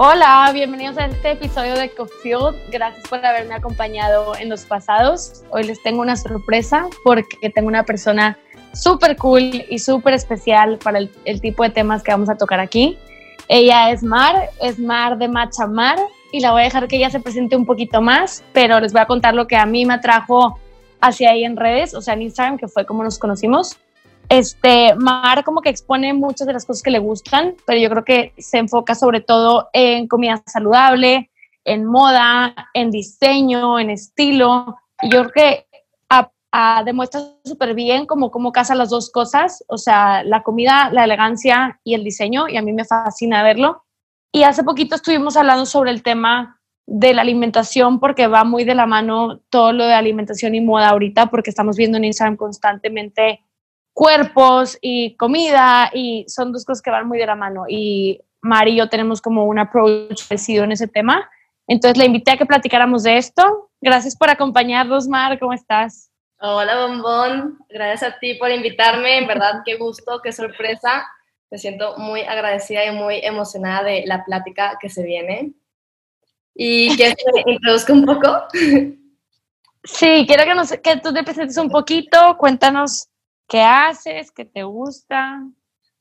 Hola, bienvenidos a este episodio de Cofield. Gracias por haberme acompañado en los pasados. Hoy les tengo una sorpresa porque tengo una persona súper cool y súper especial para el, tipo de temas que vamos a tocar aquí. Ella es Mar, es Mar de Machamar y la voy a dejar que ella se presente un poquito más, pero les voy a contar lo que a mí me atrajo hacia ahí en redes, o sea, en Instagram, que fue como nos conocimos. Este, Mar como que expone muchas de las cosas que le gustan, pero yo creo que se enfoca sobre todo en comida saludable, en moda, en diseño, en estilo. Y yo creo que a, a, demuestra súper bien como cómo casa las dos cosas, o sea, la comida, la elegancia y el diseño, y a mí me fascina verlo. Y hace poquito estuvimos hablando sobre el tema de la alimentación porque va muy de la mano todo lo de alimentación y moda ahorita porque estamos viendo en Instagram constantemente cuerpos y comida y son dos cosas que van muy de la mano y Mari y yo tenemos como un approach parecido en ese tema. Entonces le invité a que platicáramos de esto. Gracias por acompañarnos, Mar, ¿cómo estás? Hola, Bombón. Gracias a ti por invitarme. En verdad, qué gusto, qué sorpresa. Me siento muy agradecida y muy emocionada de la plática que se viene. ¿Y quieres que me introduzca un poco? Sí, quiero que, nos, que tú te presentes un poquito. Cuéntanos ¿Qué haces? ¿Qué te gusta?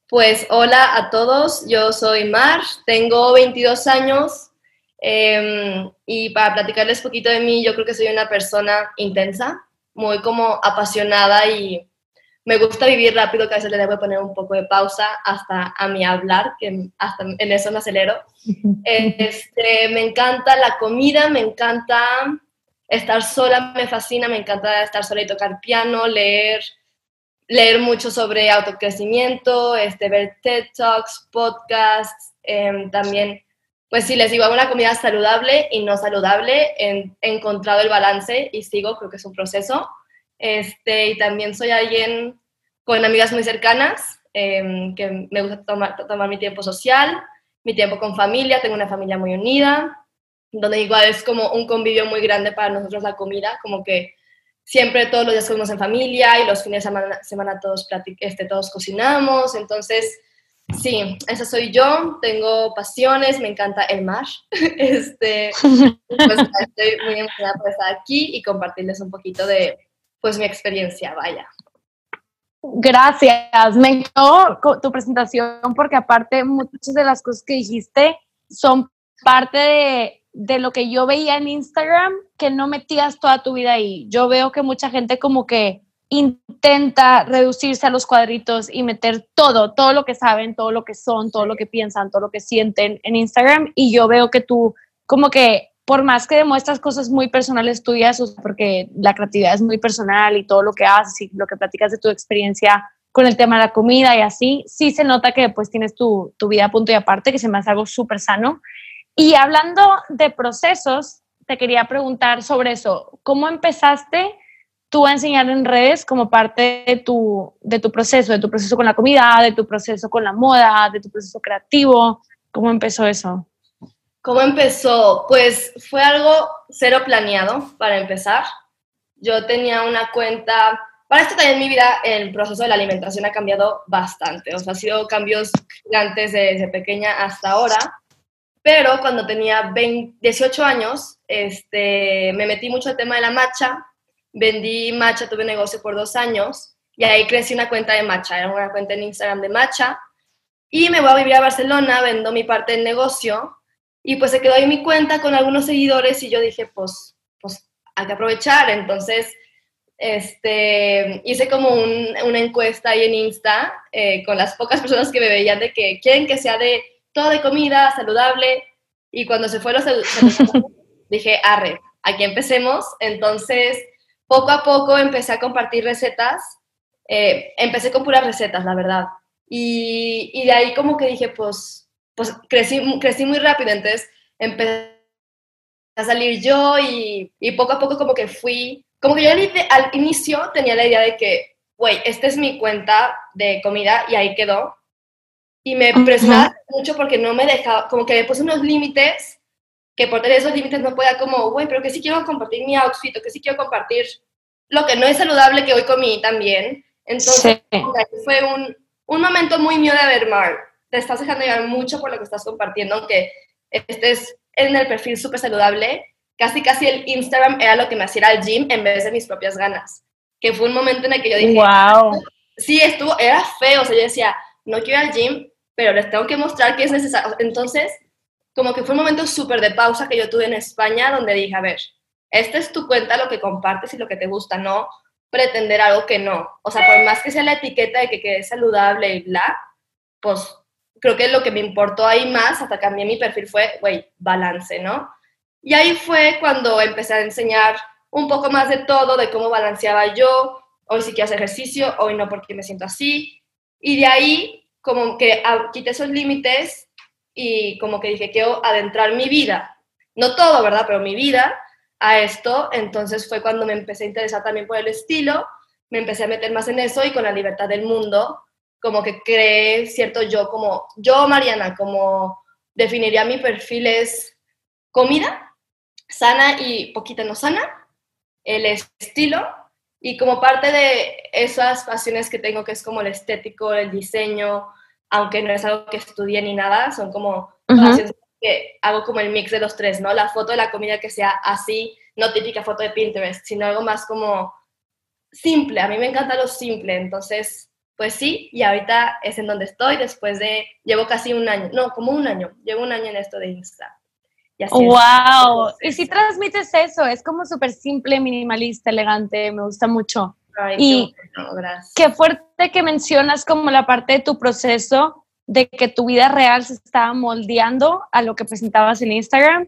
Pues hola a todos, yo soy Mar, tengo 22 años eh, y para platicarles un poquito de mí, yo creo que soy una persona intensa, muy como apasionada y me gusta vivir rápido, que a veces le debo poner un poco de pausa hasta a mi hablar, que hasta en eso me acelero. Este, me encanta la comida, me encanta estar sola, me fascina, me encanta estar sola y tocar piano, leer, leer mucho sobre autocrecimiento, este, ver TED Talks, podcasts, eh, también, pues si les digo, hago una comida saludable y no saludable, he encontrado el balance y sigo, creo que es un proceso. Este, y también soy alguien con amigas muy cercanas, eh, que me gusta tomar, tomar mi tiempo social, mi tiempo con familia, tengo una familia muy unida, donde igual es como un convivio muy grande para nosotros la comida, como que siempre todos los días comemos en familia y los fines de semana, todos, este, todos cocinamos. Entonces, sí, esa soy yo. Tengo pasiones, me encanta el mar. Este, pues, estoy muy emocionada por estar aquí y compartirles un poquito de pues, mi experiencia. Vaya. Gracias, me encantó tu presentación porque aparte muchas de las cosas que dijiste son parte de de lo que yo veía en Instagram que no metías toda tu vida ahí. Yo veo que mucha gente como que intenta reducirse a los cuadritos y meter todo, todo lo que saben, todo lo que son, todo lo que piensan, todo lo que sienten en Instagram y yo veo que tú como que por más que demuestras cosas muy personales tuyas, porque la creatividad es muy personal y todo lo que haces y lo que platicas de tu experiencia con el tema de la comida y así, sí se nota que pues tienes tu, tu vida a punto y aparte, que se me hace algo súper sano. Y hablando de procesos, te quería preguntar sobre eso. ¿Cómo empezaste tú a enseñar en redes como parte de tu, de tu proceso, de tu proceso con la comida, de tu proceso con la moda, de tu proceso creativo? ¿Cómo empezó eso? ¿Cómo empezó? Pues fue algo cero planeado para empezar. Yo tenía una cuenta, para esto también mi vida, el proceso de la alimentación ha cambiado bastante, o sea, ha sido cambios gigantes desde pequeña hasta ahora. Pero cuando tenía 18 años, este, me metí mucho al tema de la matcha. Vendí matcha, tuve negocio por dos años y ahí crecí una cuenta de matcha. Era una cuenta en Instagram de matcha. Y me voy a vivir a Barcelona, vendo mi parte del negocio y pues se quedó ahí mi cuenta con algunos seguidores y yo dije, pues, pues hay que aprovechar. Entonces, este, hice como una encuesta ahí en Insta eh, con las pocas personas que me veían de que quieren que sea de todo de comida, saludable. Y cuando se fue los dije, arre, aquí empecemos. Entonces, poco a poco empecé a compartir recetas. Eh, empecé con puras recetas, la verdad. Y, y, de ahí como que dije, pues, pues crecí, crecí muy rápido. Entonces, empecé a salir yo y, y poco a poco como que fui, como que yo al, inicio tenía la idea de que, güey, esta es mi cuenta de comida y ahí quedó y me presionaba mucho porque no me dejaba, como que me puse unos límites, que por tener esos límites no podía como, güey, pero que sí quiero compartir mi outfit, o que sí quiero compartir lo que no es saludable que hoy comí también. Entonces, fue un, un, momento muy mío de ver, Mar, te estás dejando llevar mucho por lo que estás compartiendo, aunque este es en el perfil súper saludable, casi casi el Instagram era lo que me hacía al gym en vez de mis propias ganas. Que fue un momento en el que yo dije, wow. sí, estuvo, era feo, o sea, yo decía, no quiero ir al gym, pero les tengo que mostrar que es necesario. Entonces, como que fue un momento súper de pausa que yo tuve en España, donde dije, a ver, esta es tu cuenta, lo que compartes y lo que te gusta, no pretender algo que no. O sea, por más que sea la etiqueta de que quede saludable y bla, pues creo que lo que me importó ahí más, hasta cambié mi perfil, fue, güey, balance, ¿no? Y ahí fue cuando empecé a enseñar un poco más de todo, de cómo balanceaba yo, hoy sí quiero hacer ejercicio, hoy no porque me siento así. Y de ahí, como que quité esos límites y como que dije, quiero adentrar mi vida. No todo, ¿verdad? Pero mi vida a esto. Entonces fue cuando me empecé a interesar también por el estilo, me empecé a meter más en eso y con la libertad del mundo, como que creé cierto yo, como yo, Mariana, como definiría mi perfil es comida, sana y poquita no sana, el estilo y como parte de esas pasiones que tengo, que es como el estético, el diseño, aunque no es algo que estudie ni nada, son como que hago como el mix de los tres, ¿no? La foto de la comida que sea así, no típica foto de Pinterest, sino algo más como simple. A mí me encanta lo simple, entonces, pues sí, y ahorita es en donde estoy después de, llevo casi un año, no, como un año, llevo un año en esto de Insta. Y así ¡Wow! Y si transmites eso, es como súper simple, minimalista, elegante, me gusta mucho. Y qué fuerte que mencionas como la parte de tu proceso de que tu vida real se estaba moldeando a lo que presentabas en Instagram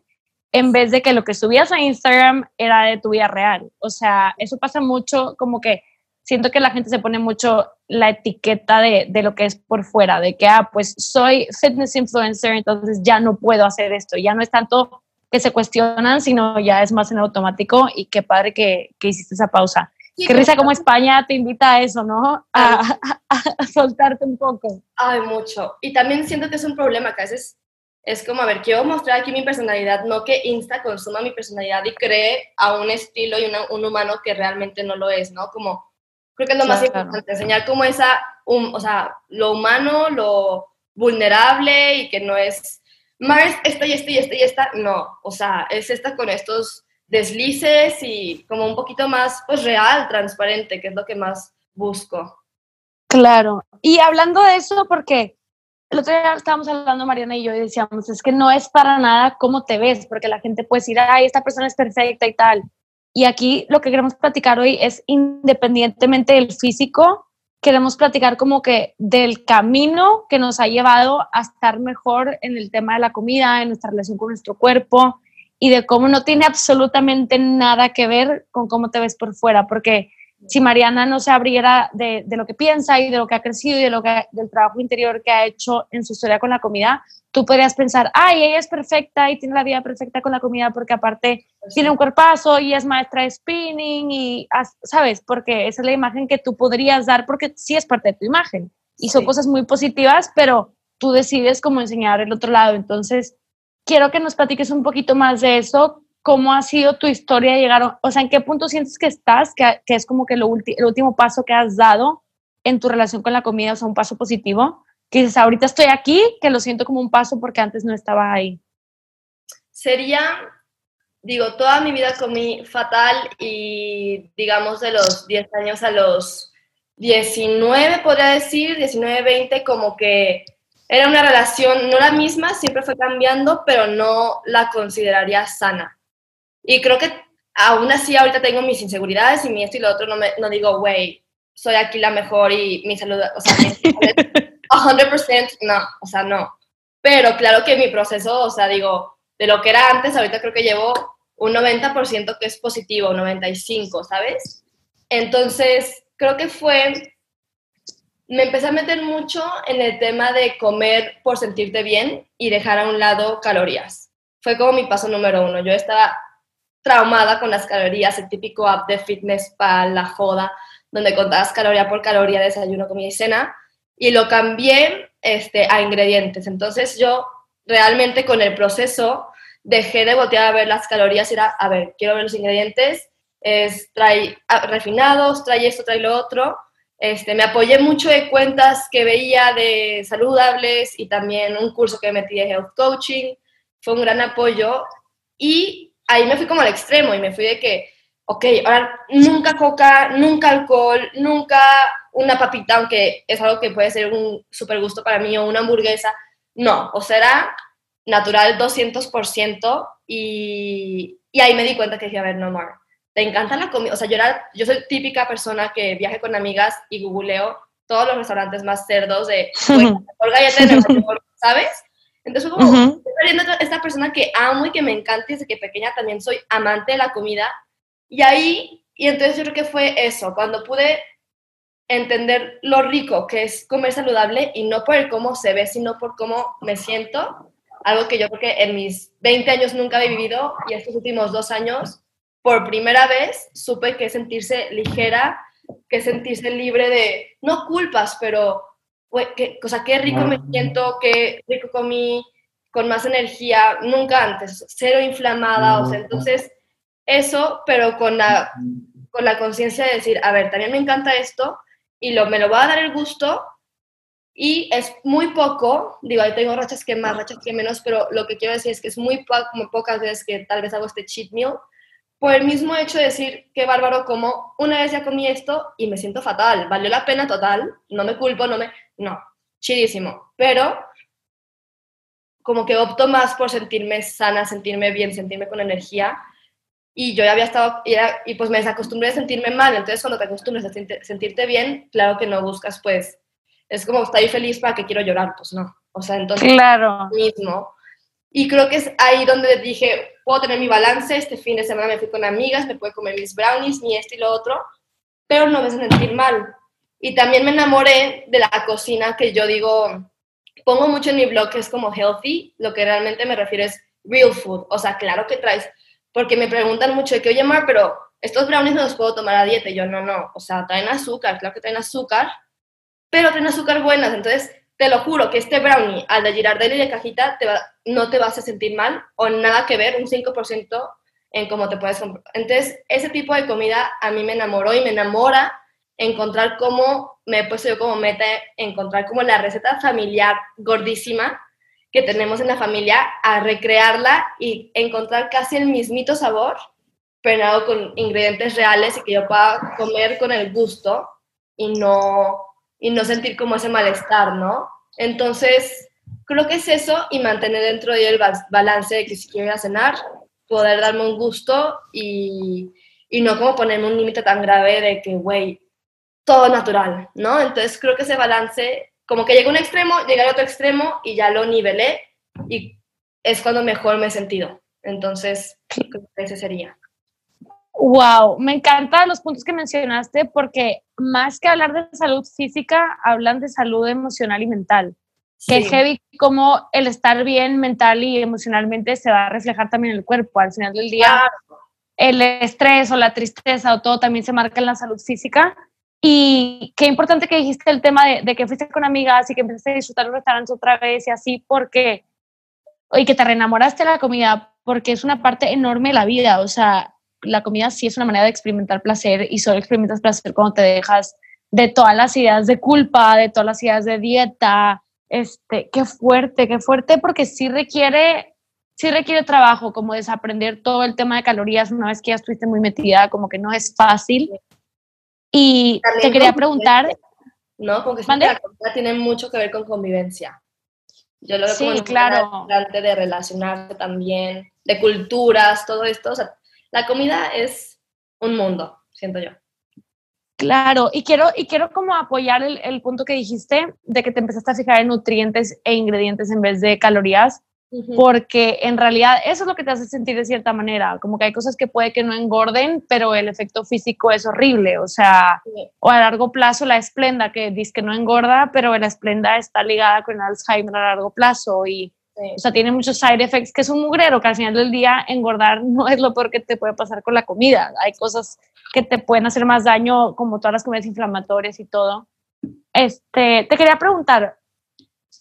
en vez de que lo que subías a Instagram era de tu vida real. O sea, eso pasa mucho, como que siento que la gente se pone mucho la etiqueta de, de, lo que es por fuera, de que, ah, pues soy fitness influencer, entonces ya no puedo hacer esto. Ya no es tanto que se cuestionan, sino ya es más en automático y qué padre que, que hiciste esa pausa. Qué risa como España te invita a eso, ¿no? A, soltarte un poco. Ay, mucho. Y también siento que es un problema que a veces es como, a ver, quiero mostrar aquí mi personalidad, no que Insta consuma mi personalidad y cree a un estilo y un humano que realmente no lo es, ¿no? Como, creo que es lo más importante, enseñar como esa, o sea, lo humano, lo vulnerable y que no es, más esto y esto y esto y esta, no, o sea, es esta con estos deslices y como un poquito más pues real, transparente, que es lo que más busco. Claro. Y hablando de eso, porque el otro día estábamos hablando Mariana y yo y decíamos, es que no es para nada cómo te ves, porque la gente puede decir, ay, esta persona es perfecta y tal. Y aquí lo que queremos platicar hoy es independientemente del físico, queremos platicar como que del camino que nos ha llevado a estar mejor en el tema de la comida, en nuestra relación con nuestro cuerpo, y de cómo no tiene absolutamente nada que ver con cómo te ves por fuera, porque si Mariana no se abriera de, de, lo que piensa y de lo que ha crecido y de lo que, del trabajo interior que ha hecho en su historia con la comida, tú podrías pensar, ay, ella es perfecta y tiene la vida perfecta con la comida porque aparte tiene un cuerpazo y es maestra de spinning y, ¿sabes? Porque esa es la imagen que tú podrías dar porque sí es parte de tu imagen y son cosas muy positivas, pero tú decides cómo enseñar el otro lado. Entonces, quiero que nos platiques un poquito más de eso, cómo ha sido tu historia de llegar, o sea, en qué punto sientes que estás, que, es como que lo el último paso que has dado en tu relación con la comida, o sea, un paso positivo, que dices, ahorita estoy aquí, que lo siento como un paso porque antes no estaba ahí. Sería, digo, toda mi vida comí fatal y digamos de los 10 años a los 19, podría decir, 19, 20, como que era una relación, no la misma, siempre fue cambiando, pero no la consideraría sana. Y creo que aún así ahorita tengo mis inseguridades y mi esto y lo otro, no, me, no digo, güey, soy aquí la mejor y mi salud, o sea, 100%, no, o sea, no. Pero claro que mi proceso, o sea, digo, de lo que era antes, ahorita creo que llevo un 90% que es positivo, un 95%, ¿sabes? Entonces, creo que fue me empecé a meter mucho en el tema de comer por sentirte bien y dejar a un lado calorías. Fue como mi paso número uno. Yo estaba traumada con las calorías, el típico app de fitness para la joda, donde contabas caloría por caloría, desayuno, comida y cena, y lo cambié este, a ingredientes. Entonces yo realmente con el proceso dejé de voltear a ver las calorías y era, a ver, quiero ver los ingredientes, es, trae ah, refinados, trae esto, trae lo otro, este, me apoyé mucho de cuentas que veía de saludables y también un curso que metí de health coaching. fue un gran apoyo y ahí me fui como al extremo y me fui de que, ok, ahora nunca coca, nunca alcohol, nunca una papita, aunque es algo que puede ser un súper gusto para mí o una hamburguesa. No, o sea, era natural 200% y, y ahí me di cuenta que dije, a ver, no more. ¿Te encanta la comida? O sea, yo, era, yo soy típica persona que viaje con amigas y googleo todos los restaurantes más cerdos de por galleta de ¿sabes? Entonces, como, uh esta persona que amo y que me encanta desde que pequeña también soy amante de la comida. Y ahí, y entonces yo creo que fue eso, cuando pude entender lo rico que es comer saludable y no por el cómo se ve, sino por cómo me siento, algo que yo creo que en mis 20 años nunca he vivido y estos últimos dos años, por primera vez, supe que sentirse ligera, que sentirse libre de, no culpas, pero, qué, o sea, qué rico me siento, qué rico comí, con más energía, nunca antes, cero inflamada, o sea, entonces eso, pero con la, con la conciencia de decir, a ver, también me encanta esto y lo, me lo va a dar el gusto y es muy poco, digo, ahí tengo rachas que más, rachas que menos, pero lo que quiero decir es que es muy como pocas veces que tal vez hago este cheat meal, por el mismo hecho de decir, qué bárbaro, como una vez ya comí esto y me siento fatal, valió la pena total, no me culpo, no me, no, chidísimo, pero como que opto más por sentirme sana, sentirme bien, sentirme con energía, y yo ya había estado, y, y pues me desacostumbré a sentirme mal, entonces cuando te acostumbras a sentirte bien, claro que no buscas pues, es como, estoy feliz para que quiero llorar, pues no, o sea, entonces, claro. mismo, y creo que es ahí donde dije, puedo tener mi balance, este fin de semana me fui con amigas, me puedo comer mis brownies, mi esto y lo otro, pero no me hace sentir mal. Y también me enamoré de la cocina que yo digo, pongo mucho en mi blog que es como healthy, lo que realmente me refiero es real food, o sea, claro que traes, porque me preguntan mucho de que, oye, Mar, pero estos brownies no los puedo tomar a dieta, y yo, no, no, o sea, traen azúcar, claro que traen azúcar, pero traen azúcar buenas, entonces te lo juro que este brownie al de Girardelli de cajita te va, no te vas a sentir mal o nada que ver, un 5% en cómo te puedes comprar. Entonces, ese tipo de comida a mí me enamoró y me enamora encontrar cómo, me he puesto yo como meta, encontrar como la receta familiar gordísima que tenemos en la familia, a recrearla y encontrar casi el mismito sabor, pero con ingredientes reales y que yo pueda comer con el gusto y no y no sentir como ese malestar, ¿no? Entonces, creo que es eso y mantener dentro de el balance de que si quiero ir a cenar, poder darme un gusto y, y no como ponerme un límite tan grave de que, güey, todo natural, ¿no? Entonces, creo que ese balance, como que llega a un extremo, llega a otro extremo y ya lo nivelé y es cuando mejor me he sentido. Entonces, creo que ese sería. Wow, me encantan los puntos que mencionaste porque más que hablar de salud física, hablan de salud emocional y mental. Que es heavy como el estar bien mental y emocionalmente se va a reflejar también en el cuerpo. Al final del día, el estrés o la tristeza o todo también se marca en la salud física. Y qué importante que dijiste el tema de, de que fuiste con amigas y que empezaste a disfrutar los restaurantes otra vez y así, porque, y que te reenamoraste de la comida, porque es una parte enorme de la vida. O sea, la comida sí es una manera de experimentar placer y solo experimentas placer cuando te dejas de todas las ideas de culpa, de todas las ideas de dieta. Este, qué fuerte, qué fuerte, porque sí requiere, sí requiere trabajo, como desaprender todo el tema de calorías una vez que ya estuviste muy metida, como que no es fácil. Y te quería preguntar. No, porque la comida tiene mucho que ver con convivencia. Yo lo veo sí, como claro. de relacionarse también, de culturas, todo esto. O sea, la comida es un mundo, siento yo. Claro, y quiero, y quiero como apoyar el, punto que dijiste de que te empezaste a fijar en nutrientes e ingredientes en vez de calorías, porque en realidad eso es lo que te hace sentir de cierta manera, como que hay cosas que puede que no engorden, pero el efecto físico es horrible, o sea, o a largo plazo la esplenda que dice que no engorda, pero la esplenda está ligada con el Alzheimer a largo plazo y o sea, tiene muchos side effects, que es un mugrero, que al final del día engordar no es lo peor que te puede pasar con la comida. Hay cosas que te pueden hacer más daño, como todas las comidas inflamatorias y todo. Este, te quería preguntar,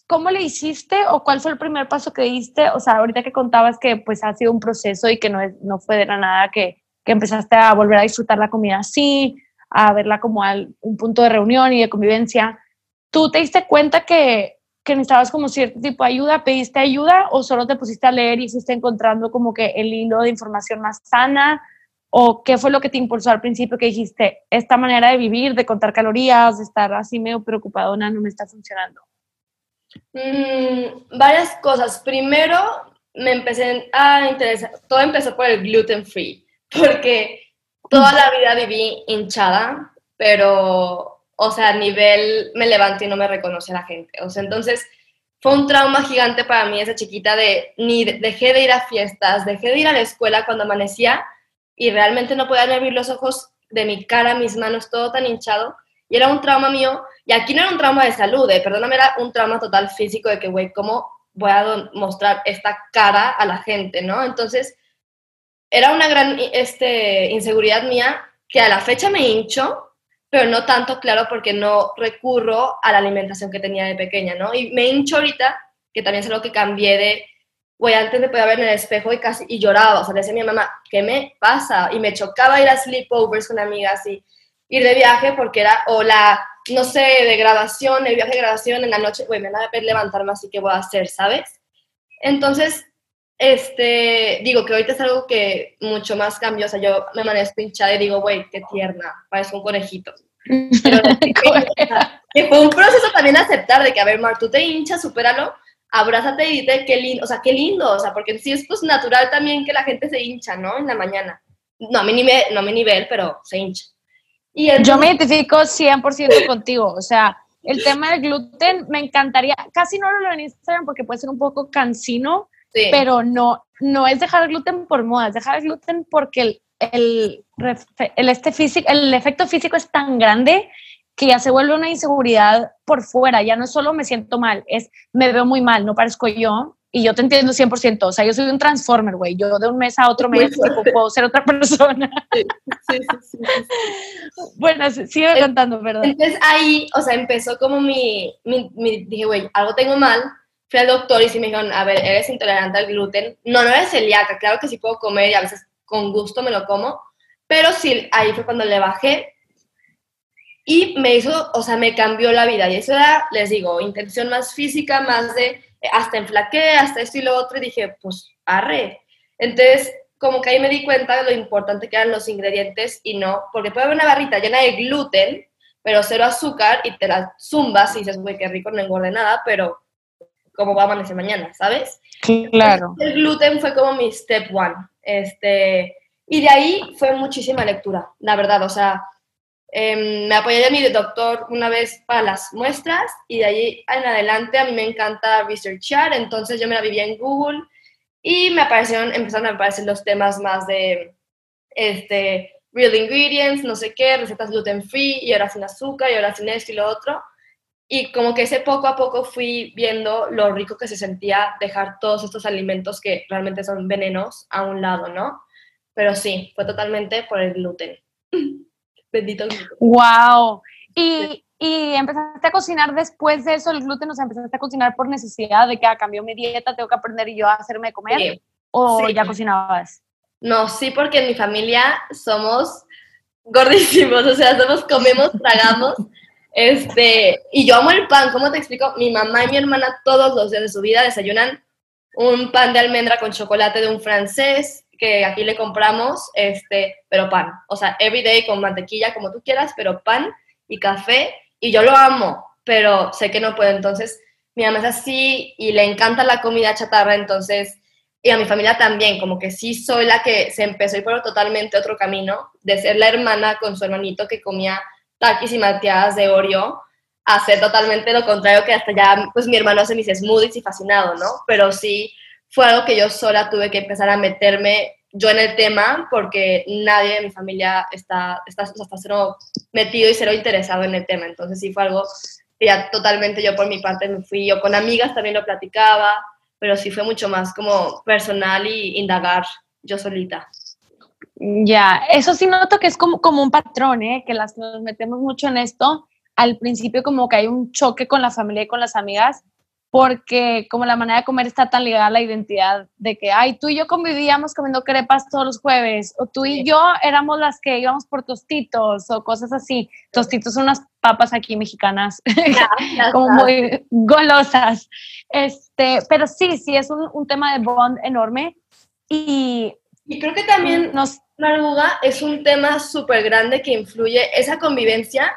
¿cómo le hiciste o cuál fue el primer paso que diste? O sea, ahorita que contabas que pues ha sido un proceso y que no, es, no fue de la nada que, que empezaste a volver a disfrutar la comida así, a verla como un punto de reunión y de convivencia. ¿Tú te diste cuenta que que necesitabas como cierto tipo de ayuda, pediste ayuda o solo te pusiste a leer y fuiste encontrando como que el hilo de información más sana? ¿O qué fue lo que te impulsó al principio que dijiste, esta manera de vivir, de contar calorías, de estar así medio preocupadona, no me está funcionando? Mm, varias cosas. Primero, me empecé a interesar, todo empezó por el gluten free, porque toda la vida viví hinchada, pero, o sea, a nivel me levanté y no me reconoce la gente. O sea, entonces fue un trauma gigante para mí esa chiquita de, ni dejé de ir a fiestas, dejé de ir a la escuela cuando amanecía y realmente no podía abrir los ojos de mi cara, mis manos, todo tan hinchado. Y era un trauma mío, y aquí no era un trauma de salud, eh, perdóname, era un trauma total físico de que, güey, ¿cómo voy a mostrar esta cara a la gente, no? Entonces, era una gran este, inseguridad mía que a la fecha me hincho, pero no tanto, claro, porque no recurro a la alimentación que tenía de pequeña, ¿no? Y me hincho ahorita, que también es algo que cambié de, güey, antes de poder ver en el espejo y casi, y lloraba, o sea, le decía a mi mamá, ¿qué me pasa? Y me chocaba ir a sleepovers con amigas y ir de viaje porque era, o la, no sé, de grabación, el viaje de grabación en la noche, güey, me da a levantarme, así que voy a hacer, ¿sabes? Entonces, este, digo que ahorita es algo que mucho más cambió, o sea, yo me amanezco hinchada y digo, güey, qué tierna, parece un conejito. Pero, que fue un proceso también aceptar de que, a ver, Mar, tú te hinchas, supéralo, abrázate y dite qué lindo, o sea, qué lindo, o sea, porque sí es pues natural también que la gente se hincha, ¿no? En la mañana. No a mi nivel, no a mi nivel, pero se hincha. Y Yo me identifico 100% contigo, o sea, el tema del gluten me encantaría, casi no lo veo en Instagram porque puede ser un poco cansino, pero no, no es dejar el gluten por moda, es dejar el gluten porque el, el, el, este físico, el efecto físico es tan grande que ya se vuelve una inseguridad por fuera, ya no es solo me siento mal, es me veo muy mal, no parezco yo, y yo te entiendo 100%, o sea, yo soy un transformer, güey, yo de un mes a otro mes puedo ser otra persona. Sí, sí, sí. bueno, sigue contando, perdón. Entonces ahí, o sea, empezó como mi, mi, mi dije, güey, algo tengo mal, fui al doctor y sí me dijeron, a ver, eres intolerante al gluten. No, no eres celíaca, claro que sí puedo comer y a veces con gusto me lo como, pero sí, ahí fue cuando le bajé y me hizo, o sea, me cambió la vida. Y eso era, les digo, intención más física, más de hasta enflaqué, hasta esto y lo otro, y dije, pues, arre. Entonces, como que ahí me di cuenta de lo importante que eran los ingredientes y no, porque puede haber una barrita llena de gluten, pero cero azúcar y te la zumbas y dices, güey, qué rico, no engorde nada, pero cómo va a amanecer mañana, ¿sabes? Claro. El gluten fue como mi step one. Este, y de ahí fue muchísima lectura, la verdad. O sea, em, me apoyé de mi doctor una vez para las muestras y de ahí en adelante a mí me encanta researchar, entonces yo me la vivía en Google y me aparecieron, empezaron a aparecer los temas más de este, real ingredients, no sé qué, recetas gluten free y ahora sin azúcar y ahora sin esto y lo otro. Y como que ese poco a poco fui viendo lo rico que se sentía dejar todos estos alimentos que realmente son venenos a un lado, ¿no? Pero sí, fue totalmente por el gluten. Bendito el gluten. ¡Wow! Y, y, empezaste a cocinar después de eso, el gluten, o sea, empezaste a cocinar por necesidad de que ah, cambió mi dieta, tengo que aprender yo a hacerme comer. ¿O ya cocinabas? No, sí, porque en mi familia somos gordísimos, o sea, somos, comemos, tragamos. Este, y yo amo el pan, ¿cómo te explico? Mi mamá y mi hermana todos los días de su vida desayunan un pan de almendra con chocolate de un francés que aquí le compramos, este, pero pan. O sea, everyday con mantequilla, como tú quieras, pero pan y café. Y yo lo amo, pero sé que no puedo. Entonces, mi mamá es así y le encanta la comida chatarra, entonces, y a mi familia también, como que sí soy la que se empezó ir por totalmente otro camino, de ser la hermana con su hermanito que comía taquis y malteadas de Oreo, hacer totalmente lo contrario que hasta ya, pues mi hermano hace mis smoothies y fascinado, ¿no? Pero sí fue algo que yo sola tuve que empezar a meterme yo en el tema porque nadie de mi familia está, está, está cero metido y cero interesado en el tema. Entonces sí fue algo que ya totalmente yo por mi parte me fui, yo con amigas también lo platicaba, pero sí fue mucho más como personal y indagar yo solita. Ya, eso sí noto que es como, como un patrón, ¿eh? que las nos metemos mucho en esto. Al principio como que hay un choque con la familia y con las amigas porque como la manera de comer está tan ligada a la identidad de que, ay, tú y yo convivíamos comiendo crepas todos los jueves, o tú y yo éramos las que íbamos por tostitos, o cosas así. Tostitos son unas papas aquí mexicanas, como muy golosas. Este, pero sí, sí, es un, un tema de bond enorme. Y, y creo que también nos, la es un tema súper grande que influye esa convivencia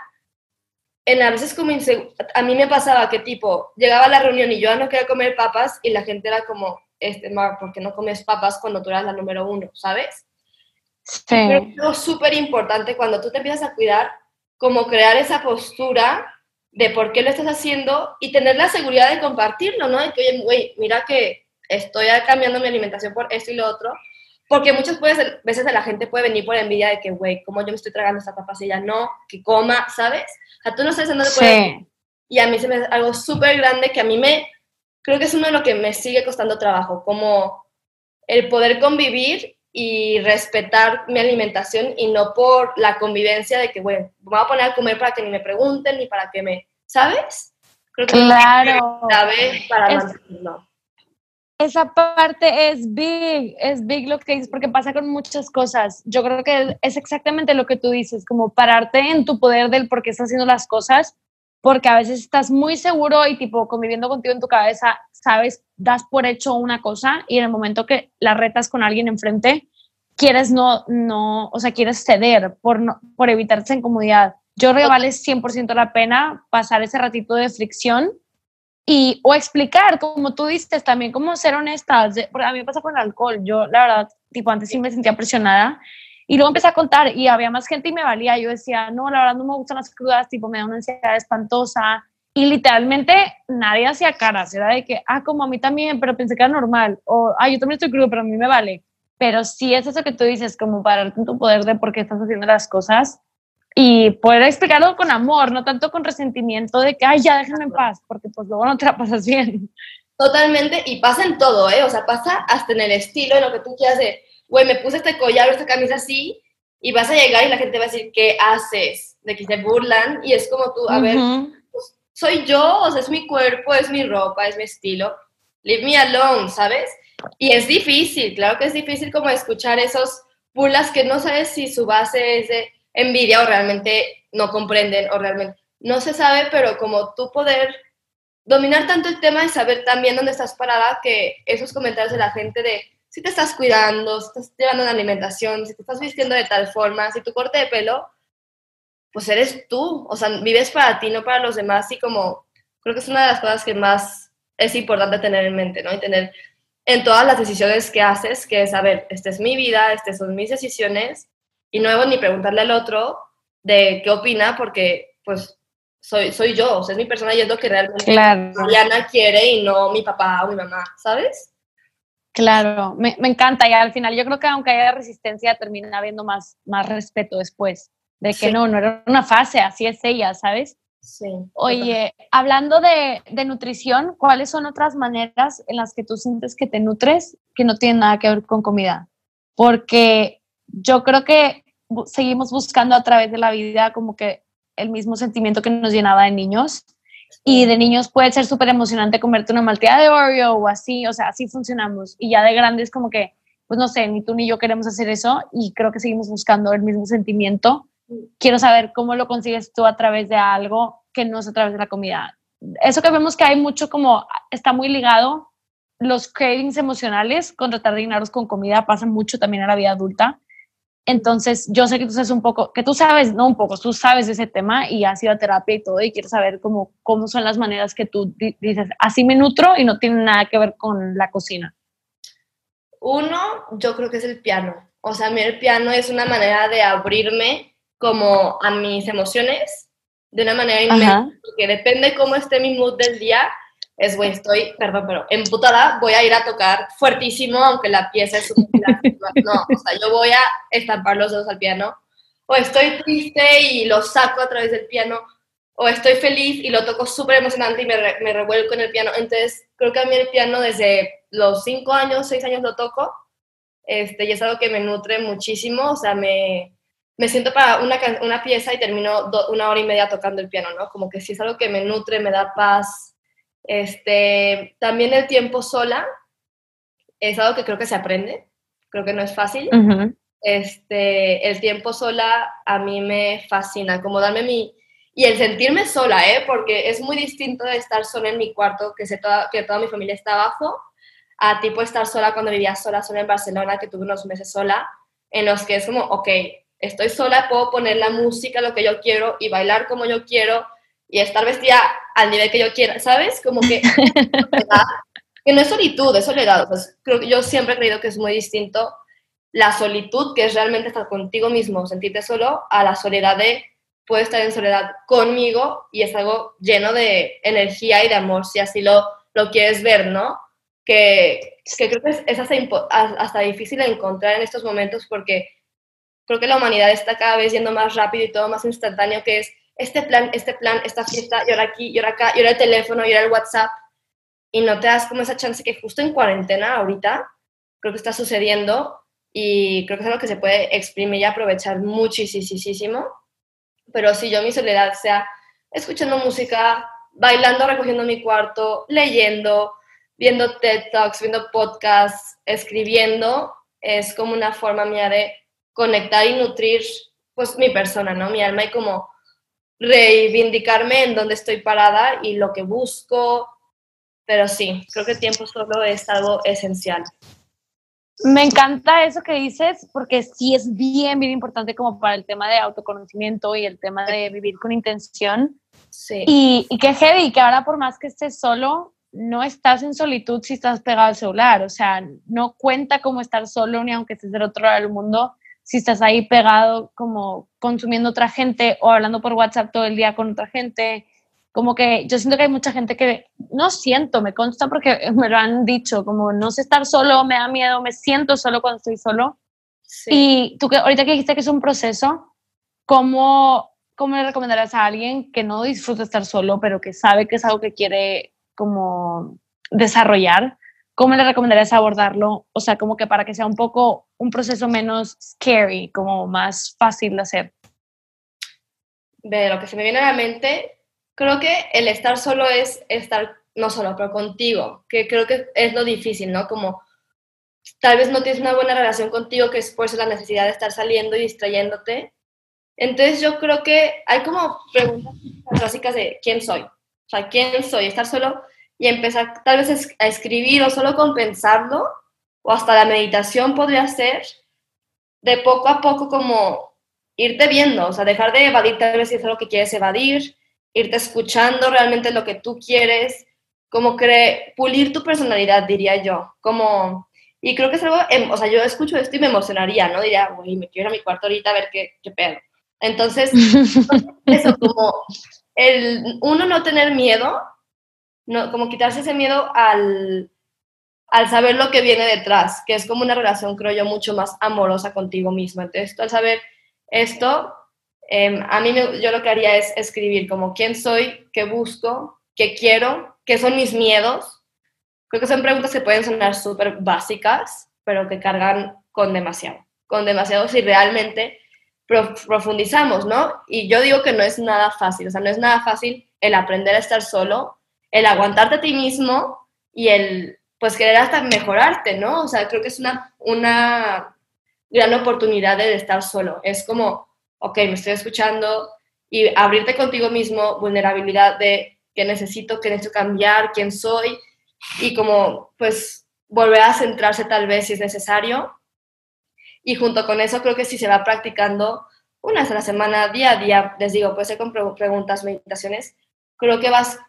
en a veces como a mí me pasaba que tipo, llegaba a la reunión y yo no quería comer papas y la gente era como, este, Mar, ¿por qué no comes papas cuando tú eras la número uno, sabes? Sí. Es súper importante cuando tú te empiezas a cuidar, como crear esa postura de por qué lo estás haciendo y tener la seguridad de compartirlo, ¿no? De que, oye, güey, mira que estoy cambiando mi alimentación por esto y lo otro, porque muchas veces la gente puede venir por envidia de que, güey, como yo me estoy tragando esta papa y ella no, que coma, ¿sabes? O sea, tú no estás haciendo sí. Y a mí se me hace algo súper grande que a mí me, creo que es uno de lo que me sigue costando trabajo, como el poder convivir y respetar mi alimentación y no por la convivencia de que, bueno, me voy a poner a comer para que ni me pregunten ni para que me, ¿sabes? Creo que claro. es para mantenerlo esa parte es big, es big lo que dices, porque pasa con muchas cosas. Yo creo que es exactamente lo que tú dices, como pararte en tu poder del por qué estás haciendo las cosas, porque a veces estás muy seguro y tipo conviviendo contigo en tu cabeza, sabes, das por hecho una cosa y en el momento que la retas con alguien enfrente, quieres no, no, o sea, quieres ceder por, no, por evitar esa incomodidad. Yo creo que vale 100% la pena pasar ese ratito de fricción y o explicar, como tú dices, también como ser honestas, porque a mí me pasa con el alcohol, yo la verdad, tipo antes sí me sentía presionada y luego empecé a contar y había más gente y me valía, yo decía, no, la verdad no me gustan las crudas, tipo me da una ansiedad espantosa y literalmente nadie hacía caras, era de que, ah, como a mí también, pero pensé que era normal, o, ah, yo también estoy crudo, pero a mí me vale. Pero sí es eso que tú dices, como pararte en tu poder de por qué estás haciendo las cosas y poder explicarlo con amor, no tanto con resentimiento de que, ay, ya déjame en paz, porque pues luego no te la pasas bien. Totalmente, y pasa en todo, ¿eh? O sea, pasa hasta en el estilo, en lo que tú quieras de, güey, me puse este collar o esta camisa así, y vas a llegar y la gente va a decir, ¿qué haces? De que se burlan, y es como tú, a ver, pues, soy yo, o sea, es mi cuerpo, es mi ropa, es mi estilo, leave me alone, ¿sabes? Y es difícil, claro que es difícil como escuchar esos burlas que no sabes si su base es de envidia o realmente no comprenden o realmente no se sabe, pero como tú poder dominar tanto el tema y saber también dónde estás parada, que esos comentarios de la gente de si te estás cuidando, si estás llevando una alimentación, si te estás vistiendo de tal forma, si tu corte de pelo, pues eres tú, o sea, vives para ti, no para los demás. Y como creo que es una de las cosas que más es importante tener en mente, ¿no? Y tener en todas las decisiones que haces, que es, a esta es mi vida, estas son mis decisiones y no debo ni preguntarle al otro de qué opina porque pues soy, soy yo, o sea, es mi persona y es lo que realmente Mariana quiere y no mi papá o mi mamá, ¿sabes? Claro, me, me, encanta y al final yo creo que aunque haya resistencia termina habiendo más, más respeto después, de que no, no era una fase, así es ella, ¿sabes? Sí. Oye, hablando de, de, nutrición, ¿cuáles son otras maneras en las que tú sientes que te nutres que no tienen nada que ver con comida? Porque yo creo que seguimos buscando a través de la vida como que el mismo sentimiento que nos llenaba de niños. Y de niños puede ser súper emocionante comerte una malteada de Oreo o así, o sea, así funcionamos. Y ya de grandes como que, pues no sé, ni tú ni yo queremos hacer eso y creo que seguimos buscando el mismo sentimiento. Quiero saber cómo lo consigues tú a través de algo que no es a través de la comida. Eso que vemos que hay mucho como, está muy ligado, los cravings emocionales con tratar de llenarlos con comida pasa mucho también en la vida adulta entonces, yo sé que tú sabes un poco, que tú sabes, no un poco, tú sabes ese tema y has ido a terapia y todo y quieres saber cómo, cómo son las maneras que tú dices, así me nutro y no tiene nada que ver con la cocina. Uno, yo creo que es el piano. O sea, a mí el piano es una manera de abrirme como a mis emociones de una manera inmensa, porque depende cómo esté mi mood del día, es, güey, estoy, perdón, pero emputada, voy a ir a tocar fuertísimo, aunque la pieza es No, o sea, yo voy a estampar los dedos al piano. O estoy triste y lo saco a través del piano. O estoy feliz y lo toco súper emocionante y me, me revuelco en el piano. Entonces, creo que a mí el piano desde los cinco años, seis años lo toco. Este, y es algo que me nutre muchísimo. O sea, me, me siento para una, una pieza y termino una hora y media tocando el piano, ¿no? Como que sí es algo que me nutre, me da paz, Este, también el tiempo sola es algo que creo que se aprende, creo que no es fácil. Este, el tiempo sola a mí me fascina, como darme mi... Y el sentirme sola, ¿eh? Porque es muy distinto de estar sola en mi cuarto, que, sé toda, que toda mi familia está abajo, a tipo estar sola cuando vivía sola, sola en Barcelona, que tuve unos meses sola, en los que es como, ok, estoy sola, puedo poner la música, lo que yo quiero, y bailar como yo quiero, y estar vestida al nivel que yo quiera, ¿sabes? Como que, que no es solitud, es soledad. creo que yo siempre he creído que es muy distinto la solitud, que es realmente estar contigo mismo, sentirte solo, a la soledad de puedo estar en soledad conmigo y es algo lleno de energía y de amor, si así lo, lo quieres ver, ¿no? Que, que creo que es, es hasta, hasta, difícil encontrar en estos momentos porque creo que la humanidad está cada vez yendo más rápido y todo más instantáneo, que es este plan, este plan, esta fiesta, y ahora aquí, y ahora acá, y ahora el teléfono, y ahora el WhatsApp, y no te das como esa chance que justo en cuarentena ahorita creo que está sucediendo y creo que es algo que se puede exprimir y aprovechar muchísimo. Pero si yo mi soledad sea escuchando música, bailando, recogiendo mi cuarto, leyendo, viendo TED Talks, viendo podcasts, escribiendo, es como una forma mía de conectar y nutrir pues mi persona, ¿no? Mi alma y como reivindicarme en dónde estoy parada y lo que busco. Pero sí, creo que el tiempo solo es algo esencial. Me encanta eso que dices, porque sí es bien, bien importante como para el tema de autoconocimiento y el tema de vivir con intención. Sí. Y, y que heavy, que ahora por más que estés solo, no estás en solitud si estás pegado al celular. O sea, no cuenta como estar solo ni aunque estés del otro lado del mundo si estás ahí pegado como consumiendo otra gente o hablando por WhatsApp todo el día con otra gente. Como que yo siento que hay mucha gente que no siento, me consta porque me lo han dicho, como no sé estar solo, me da miedo, me siento solo cuando estoy solo. Y tú que ahorita que dijiste que es un proceso, ¿cómo, ¿cómo le recomendarías a alguien que no disfruta estar solo, pero que sabe que es algo que quiere como desarrollar? ¿Cómo le recomendarías abordarlo? O sea, como que para que sea un poco un proceso menos scary, como más fácil de hacer. De lo que se me viene a la mente, creo que el estar solo es estar, no solo, pero contigo, que creo que es lo difícil, ¿no? Como tal vez no tienes una buena relación contigo, que es por eso la necesidad de estar saliendo y distrayéndote. Entonces yo creo que hay como preguntas básicas de quién soy. O sea, ¿quién soy? Estar solo y empezar tal vez a escribir o solo con pensarlo, o hasta la meditación podría ser, de poco a poco como irte viendo, o sea, dejar de evadir tal vez si es algo que quieres evadir, irte escuchando realmente lo que tú quieres, como que pulir tu personalidad, diría yo, como, y creo que es algo, em, o sea, yo escucho esto y me emocionaría, ¿no? Diría, güey, me quiero ir a mi cuarto ahorita a ver qué, qué pedo. Entonces, eso, como el uno no tener miedo no, como quitarse ese miedo al, al saber lo que viene detrás, que es como una relación, creo yo, mucho más amorosa contigo mismo. Entonces, tú al saber esto, em, a mí yo lo que haría es escribir como quién soy, qué busco, qué quiero, qué son mis miedos. Creo que son preguntas que pueden sonar súper básicas, pero que cargan con demasiado, con demasiado si realmente profundizamos, ¿no? Y yo digo que no es nada fácil, o sea, no es nada fácil el aprender a estar solo, el aguantarte a ti mismo y el, pues, querer hasta mejorarte, ¿no? O sea, creo que es una, una gran oportunidad de estar solo. Es como, ok, me estoy escuchando y abrirte contigo mismo, vulnerabilidad de qué necesito, qué necesito cambiar, quién soy y como, pues, volver a centrarse tal vez si es necesario. Y junto con eso creo que si se va practicando una vez a la semana, día a día, les digo, puede ser con preguntas, meditaciones, creo que vas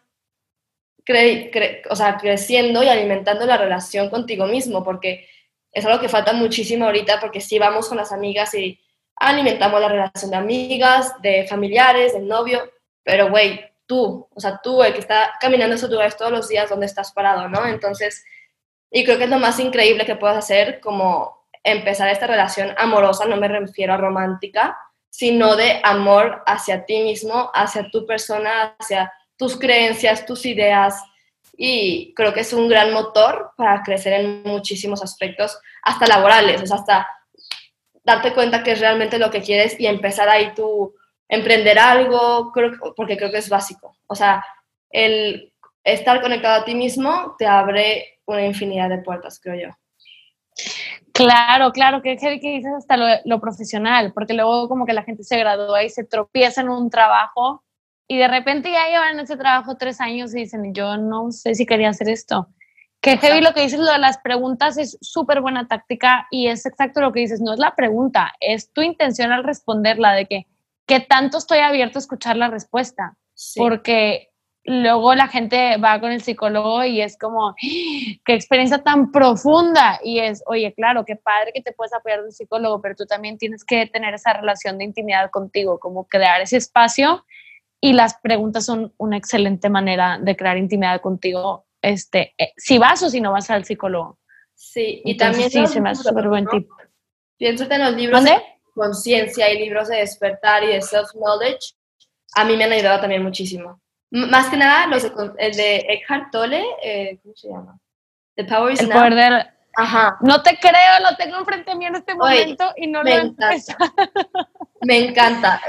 o sea, creciendo y alimentando la relación contigo mismo, porque es algo que falta muchísimo ahorita, porque sí vamos con las amigas y alimentamos la relación de amigas, de familiares, del novio, pero güey, tú, o sea, tú, el que está caminando esos lugares todos los días, donde estás parado, ¿no? Entonces, y creo que es lo más increíble que puedes hacer, como empezar esta relación amorosa, no me refiero a romántica, sino de amor hacia ti mismo, hacia tu persona, hacia tus creencias, tus ideas, y creo que es un gran motor para crecer en muchísimos aspectos, hasta laborales, o sea, hasta darte cuenta que es realmente lo que quieres y empezar ahí tú emprender algo, creo, porque creo que es básico. O sea, el estar conectado a ti mismo te abre una infinidad de puertas, creo yo. Claro, claro, que, que dices hasta lo, profesional, porque luego como que la gente se gradúa y se tropieza en un trabajo y de repente ya llevan ese trabajo tres años y dicen, yo no sé si quería hacer esto. Que heavy lo que dices, lo de las preguntas es súper buena táctica y es exacto lo que dices, no es la pregunta, es tu intención al responderla de que, ¿qué tanto estoy abierto a escuchar la respuesta? Porque luego la gente va con el psicólogo y es como, qué experiencia tan profunda. Y es, oye, claro, qué padre que te puedes apoyar de un psicólogo, pero tú también tienes que tener esa relación de intimidad contigo, como crear ese espacio. Y las preguntas son una excelente manera de crear intimidad contigo, este, eh, si vas o si no vas al psicólogo. Sí, y también sí, se me hace súper buen tip. Piénsate en los libros de conciencia y libros de despertar y de self-knowledge. A mí me han ayudado también muchísimo más que nada, los el de Eckhart Tolle, eh, ¿cómo se llama? The Power is El poder del... Ajá. No te creo, lo tengo enfrente de mí en este momento y no lo encanta. Me encanta.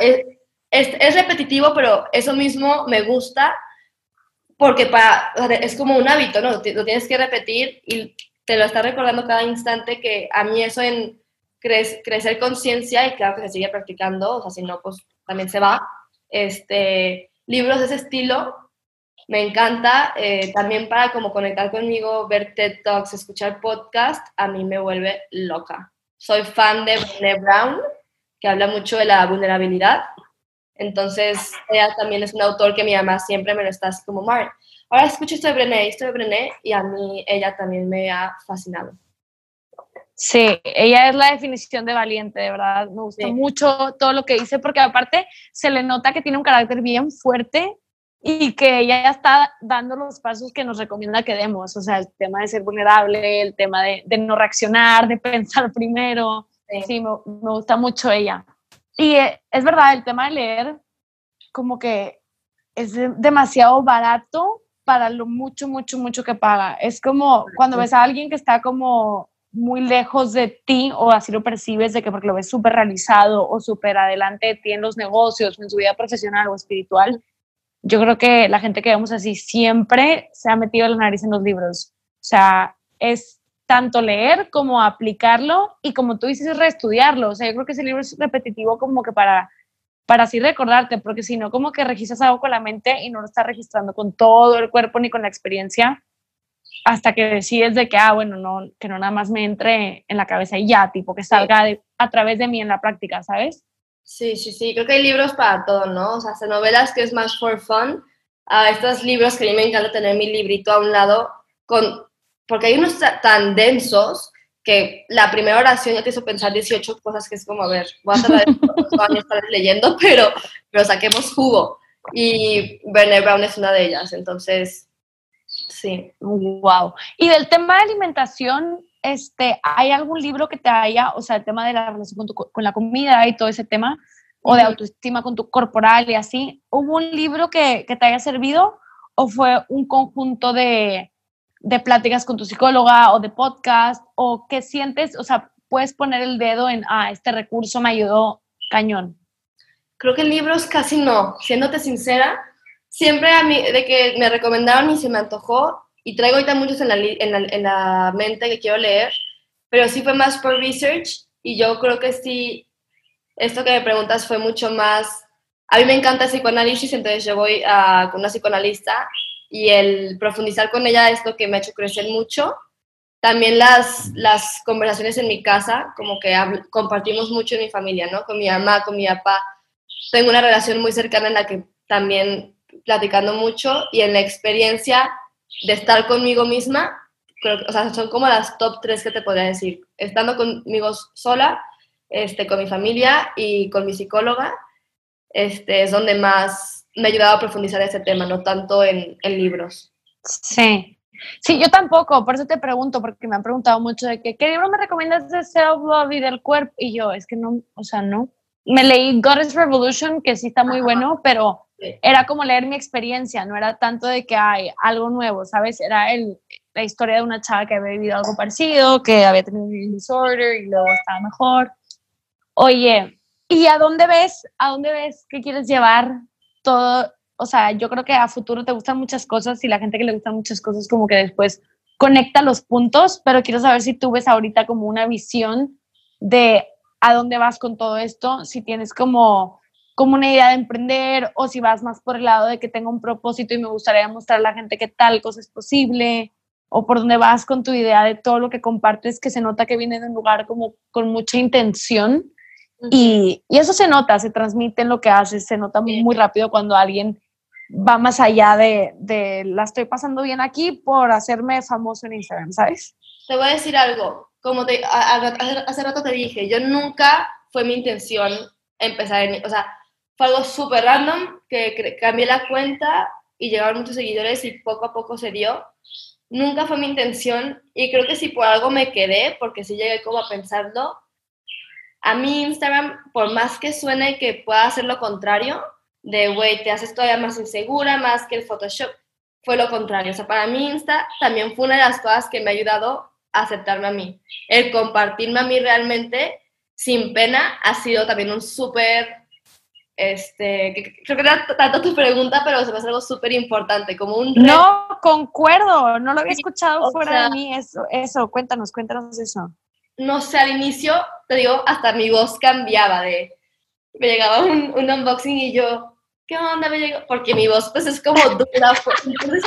Es, es, repetitivo, pero eso mismo me gusta porque para, es como un hábito, ¿no? Lo tienes que repetir y te lo está recordando cada instante que a mí eso en crecer conciencia y claro que se sigue practicando, o sea, si no, pues también se va. Este, libros de ese estilo. Me encanta eh, también para como conectar conmigo, ver TED Talks, escuchar podcast, a mí me vuelve loca. Soy fan de Brené Brown, que habla mucho de la vulnerabilidad. Entonces, ella también es un autor que mi mamá siempre me lo está así como, Mar, ahora escucho esto de Brené, esto de Brené, y a mí ella también me ha fascinado. Sí, ella es la definición de valiente, de verdad. Me gusta mucho todo lo que dice, porque aparte se le nota que tiene un carácter bien fuerte y que ella está dando los pasos que nos recomienda que demos. O sea, el tema de ser vulnerable, el tema de, no reaccionar, de pensar primero. Sí, me, gusta mucho ella. Y eh, es verdad, el tema de leer, como que es demasiado barato para lo mucho, mucho, mucho que paga. Es como cuando ves a alguien que está como muy lejos de ti o así lo percibes de que porque lo ves súper realizado o súper adelante de ti en los negocios, en su vida profesional o espiritual, yo creo que la gente que vemos así siempre se ha metido la nariz en los libros. O sea, es tanto leer como aplicarlo y como tú dices, reestudiarlo. O sea, yo creo que ese libro es repetitivo como que para, para así recordarte, porque si no, como que registras algo con la mente y no lo estás registrando con todo el cuerpo ni con la experiencia hasta que decides de que, ah, bueno, no, que no nada más me entre en la cabeza y ya, tipo, que salga a través de mí en la práctica, ¿sabes? Sí, sí, sí, creo que hay libros para todo, ¿no? O sea, hasta novelas que es más for fun, a estos libros que a mí me encanta tener mi librito a un lado, con, porque hay unos tan densos que la primera oración ya te hizo pensar 18 cosas que es como, a ver, voy a tardar estar leyendo, pero, pero saquemos jugo. Y Brené Brown es una de ellas, entonces Sí. Wow. Y del tema de alimentación, este, ¿hay algún libro que te haya, o sea, el tema de la relación con, la comida y todo ese tema, o de autoestima con tu corporal y así? ¿Hubo un libro que, te haya servido o fue un conjunto de, de pláticas con tu psicóloga o de podcast? ¿O qué sientes? O sea, puedes poner el dedo en, ah, este recurso me ayudó cañón. Creo que en libros casi no, siéndote sincera, siempre a mí, de que me recomendaron y se me antojó, y traigo ahorita muchos en la, en la, en la mente que quiero leer, pero sí fue más por research, y yo creo que sí, esto que me preguntas fue mucho más, a mí me encanta el psicoanálisis, entonces yo voy a, con una psicoanalista, y el profundizar con ella es lo que me ha hecho crecer mucho. También las, las conversaciones en mi casa, como que compartimos mucho en mi familia, ¿no? Con mi mamá, con mi papá. Tengo una relación muy cercana en la que también platicando mucho y en la experiencia de estar conmigo misma, creo o sea, son como las top tres que te podría decir. Estando conmigo sola, este, con mi familia y con mi psicóloga, este, es donde más me ha ayudado a profundizar ese tema, no tanto en, en libros. Sí, Sí, yo tampoco, por eso te pregunto, porque me han preguntado mucho de que, ¿qué libro me recomiendas de self-love y del cuerpo? Y yo, es que no, o sea, no. Me leí Goddess Revolution, que sí está muy bueno, pero era como leer mi experiencia, no era tanto de que hay algo nuevo, ¿sabes? Era el, la historia de una chava que había vivido algo parecido, que había tenido un disorder y luego estaba mejor. Oye, ¿y a dónde ves, a dónde ves que quieres llevar todo o sea, yo creo que a futuro te gustan muchas cosas y la gente que le gustan muchas cosas como que después conecta los puntos, pero quiero saber si tú ves ahorita como una visión de a dónde vas con todo esto, si tienes como como una idea de emprender o si vas más por el lado de que tengo un propósito y me gustaría mostrar a la gente que tal cosa es posible o por dónde vas con tu idea de todo lo que compartes que se nota que viene de un lugar como con mucha intención y, y, eso se nota, se transmite en lo que haces, se nota muy rápido cuando alguien va más allá de, de la estoy pasando bien aquí por hacerme famoso en Instagram, ¿sabes? Te voy a decir algo, como te, hace rato te dije, yo nunca fue mi intención empezar en, o sea, fue algo súper random, que cambié la cuenta y llegaron muchos seguidores y poco a poco se dio. Nunca fue mi intención y creo que si por algo me quedé, porque si llegué como a pensarlo, a mí Instagram, por más que suene que pueda hacer lo contrario, de, güey, te haces todavía más insegura, más que el Photoshop, fue lo contrario. O sea, para mí Insta también fue una de las cosas que me ha ayudado a aceptarme a mí. El compartirme a mí realmente sin pena ha sido también un súper este, creo que era tanto tu pregunta, pero se me hace algo súper importante, como un... No, concuerdo, no lo había escuchado fuera de mí, eso, eso, cuéntanos, cuéntanos eso. No sé, al inicio, te digo, hasta mi voz cambiaba de... Me llegaba un, un unboxing y yo, ¿qué onda? Me llegó? Porque mi voz, pues, es como dura, entonces,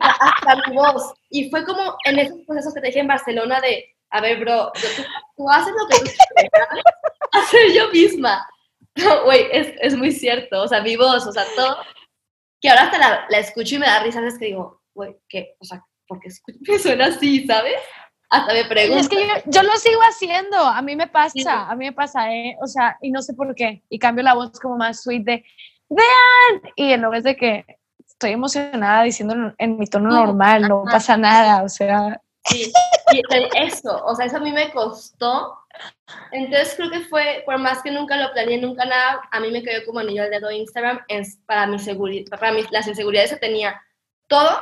hasta mi voz. Y fue como en esos procesos que te dije en Barcelona de, a ver, bro, tú, tú haces lo que tú quieres, hacer yo misma no, güey, es, es, muy cierto. O sea, mi voz, o sea, todo. Que ahora hasta la, la escucho y me da risa, es que digo, güey, ¿qué? O sea, ¿por qué me suena así, sabes? Hasta me pregunto. Es que yo, lo sigo haciendo, a mí me pasa, a mí me pasa, ¿eh? O sea, y no sé por qué. Y cambio la voz como más sweet de, vean, y en vez de que estoy emocionada diciendo en mi tono normal, no pasa nada, o sea. Sí, eso, o sea, eso a mí me costó entonces creo que fue, por más que nunca lo planeé, nunca nada, a mí me cayó como anillo al dedo Instagram es para mi seguridad, para mis, las inseguridades que tenía. Todo,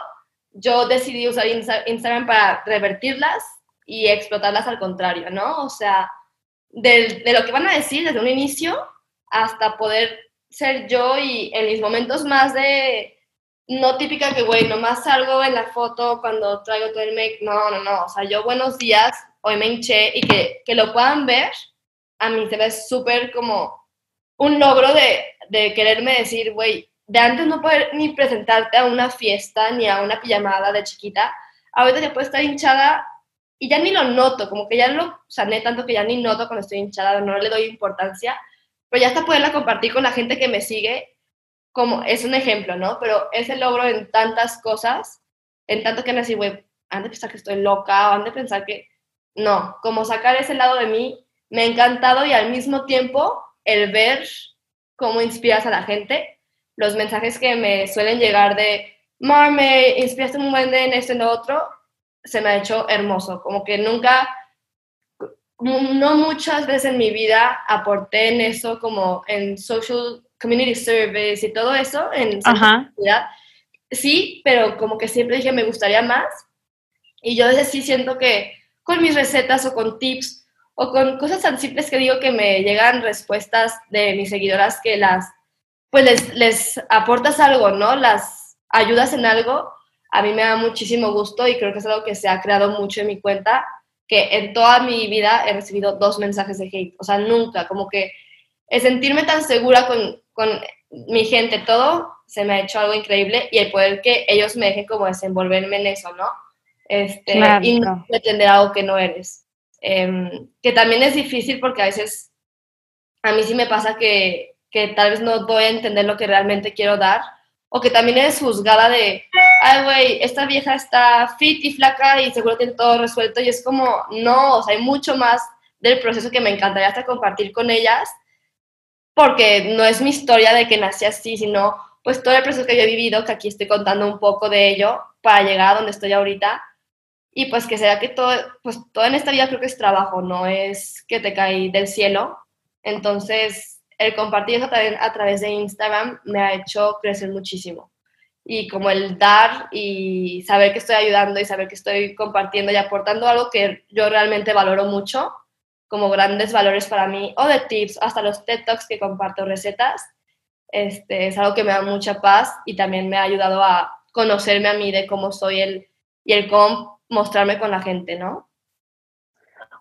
yo decidí usar Instagram para revertirlas y explotarlas al contrario, ¿no? O sea, de, de lo que van a decir desde un inicio hasta poder ser yo y en mis momentos más de no típica que, güey, nomás salgo en la foto cuando traigo todo el make. No, no, no. O sea, yo buenos días, hoy me hinché y que, que lo puedan ver, a mí se ve súper como un logro de, de quererme decir, güey, de antes no poder ni presentarte a una fiesta ni a una pijamada de chiquita, ahorita ya puedo estar hinchada y ya ni lo noto, como que ya lo sané tanto que ya ni noto cuando estoy hinchada, no le doy importancia, pero ya hasta poderla compartir con la gente que me sigue, como es un ejemplo, ¿no? Pero ese logro en tantas cosas, en tanto que me decir, güey, han de pensar que estoy loca, o han de pensar que no, como sacar ese lado de mí me ha encantado y al mismo tiempo el ver cómo inspiras a la gente, los mensajes que me suelen llegar de, Mar, me inspiraste un buen en esto en lo otro, se me ha hecho hermoso, como que nunca, no muchas veces en mi vida aporté en eso como en social community service y todo eso, en comunidad. Sí, pero como que siempre dije me gustaría más. Y yo desde sí siento que con mis recetas o con tips o con cosas tan simples que digo que me llegan respuestas de mis seguidoras que las, pues les, les aportas algo, ¿no? Las ayudas en algo, a mí me da muchísimo gusto y creo que es algo que se ha creado mucho en mi cuenta, que en toda mi vida he recibido dos mensajes de hate, o sea, nunca, como que el sentirme tan segura con, con mi gente, todo, se me ha hecho algo increíble y el poder que ellos me dejen como desenvolverme en eso, ¿no? este, y no pretender algo que no eres. Em, que también es difícil porque a veces a mí sí me pasa que, que tal vez no doy a entender lo que realmente quiero dar o que también eres juzgada de, ay, güey, esta vieja está fit y flaca y seguro tiene todo resuelto y es como, no, o sea, hay mucho más del proceso que me encantaría hasta compartir con ellas porque no es mi historia de que nací así, sino pues todo el proceso que yo he vivido, que aquí estoy contando un poco de ello para llegar a donde estoy ahorita y pues que sea que todo, pues todo en esta vida creo que es trabajo, no es que te cae del cielo. Entonces, el compartir eso también a través de Instagram me ha hecho crecer muchísimo. Y como el dar y saber que estoy ayudando y saber que estoy compartiendo y aportando algo que yo realmente valoro mucho, como grandes valores para mí, o de tips, hasta los TED Talks que comparto recetas, Este, es algo que me da mucha paz y también me ha ayudado a conocerme a mí de cómo soy el, y el cómo mostrarme con la gente, ¿no?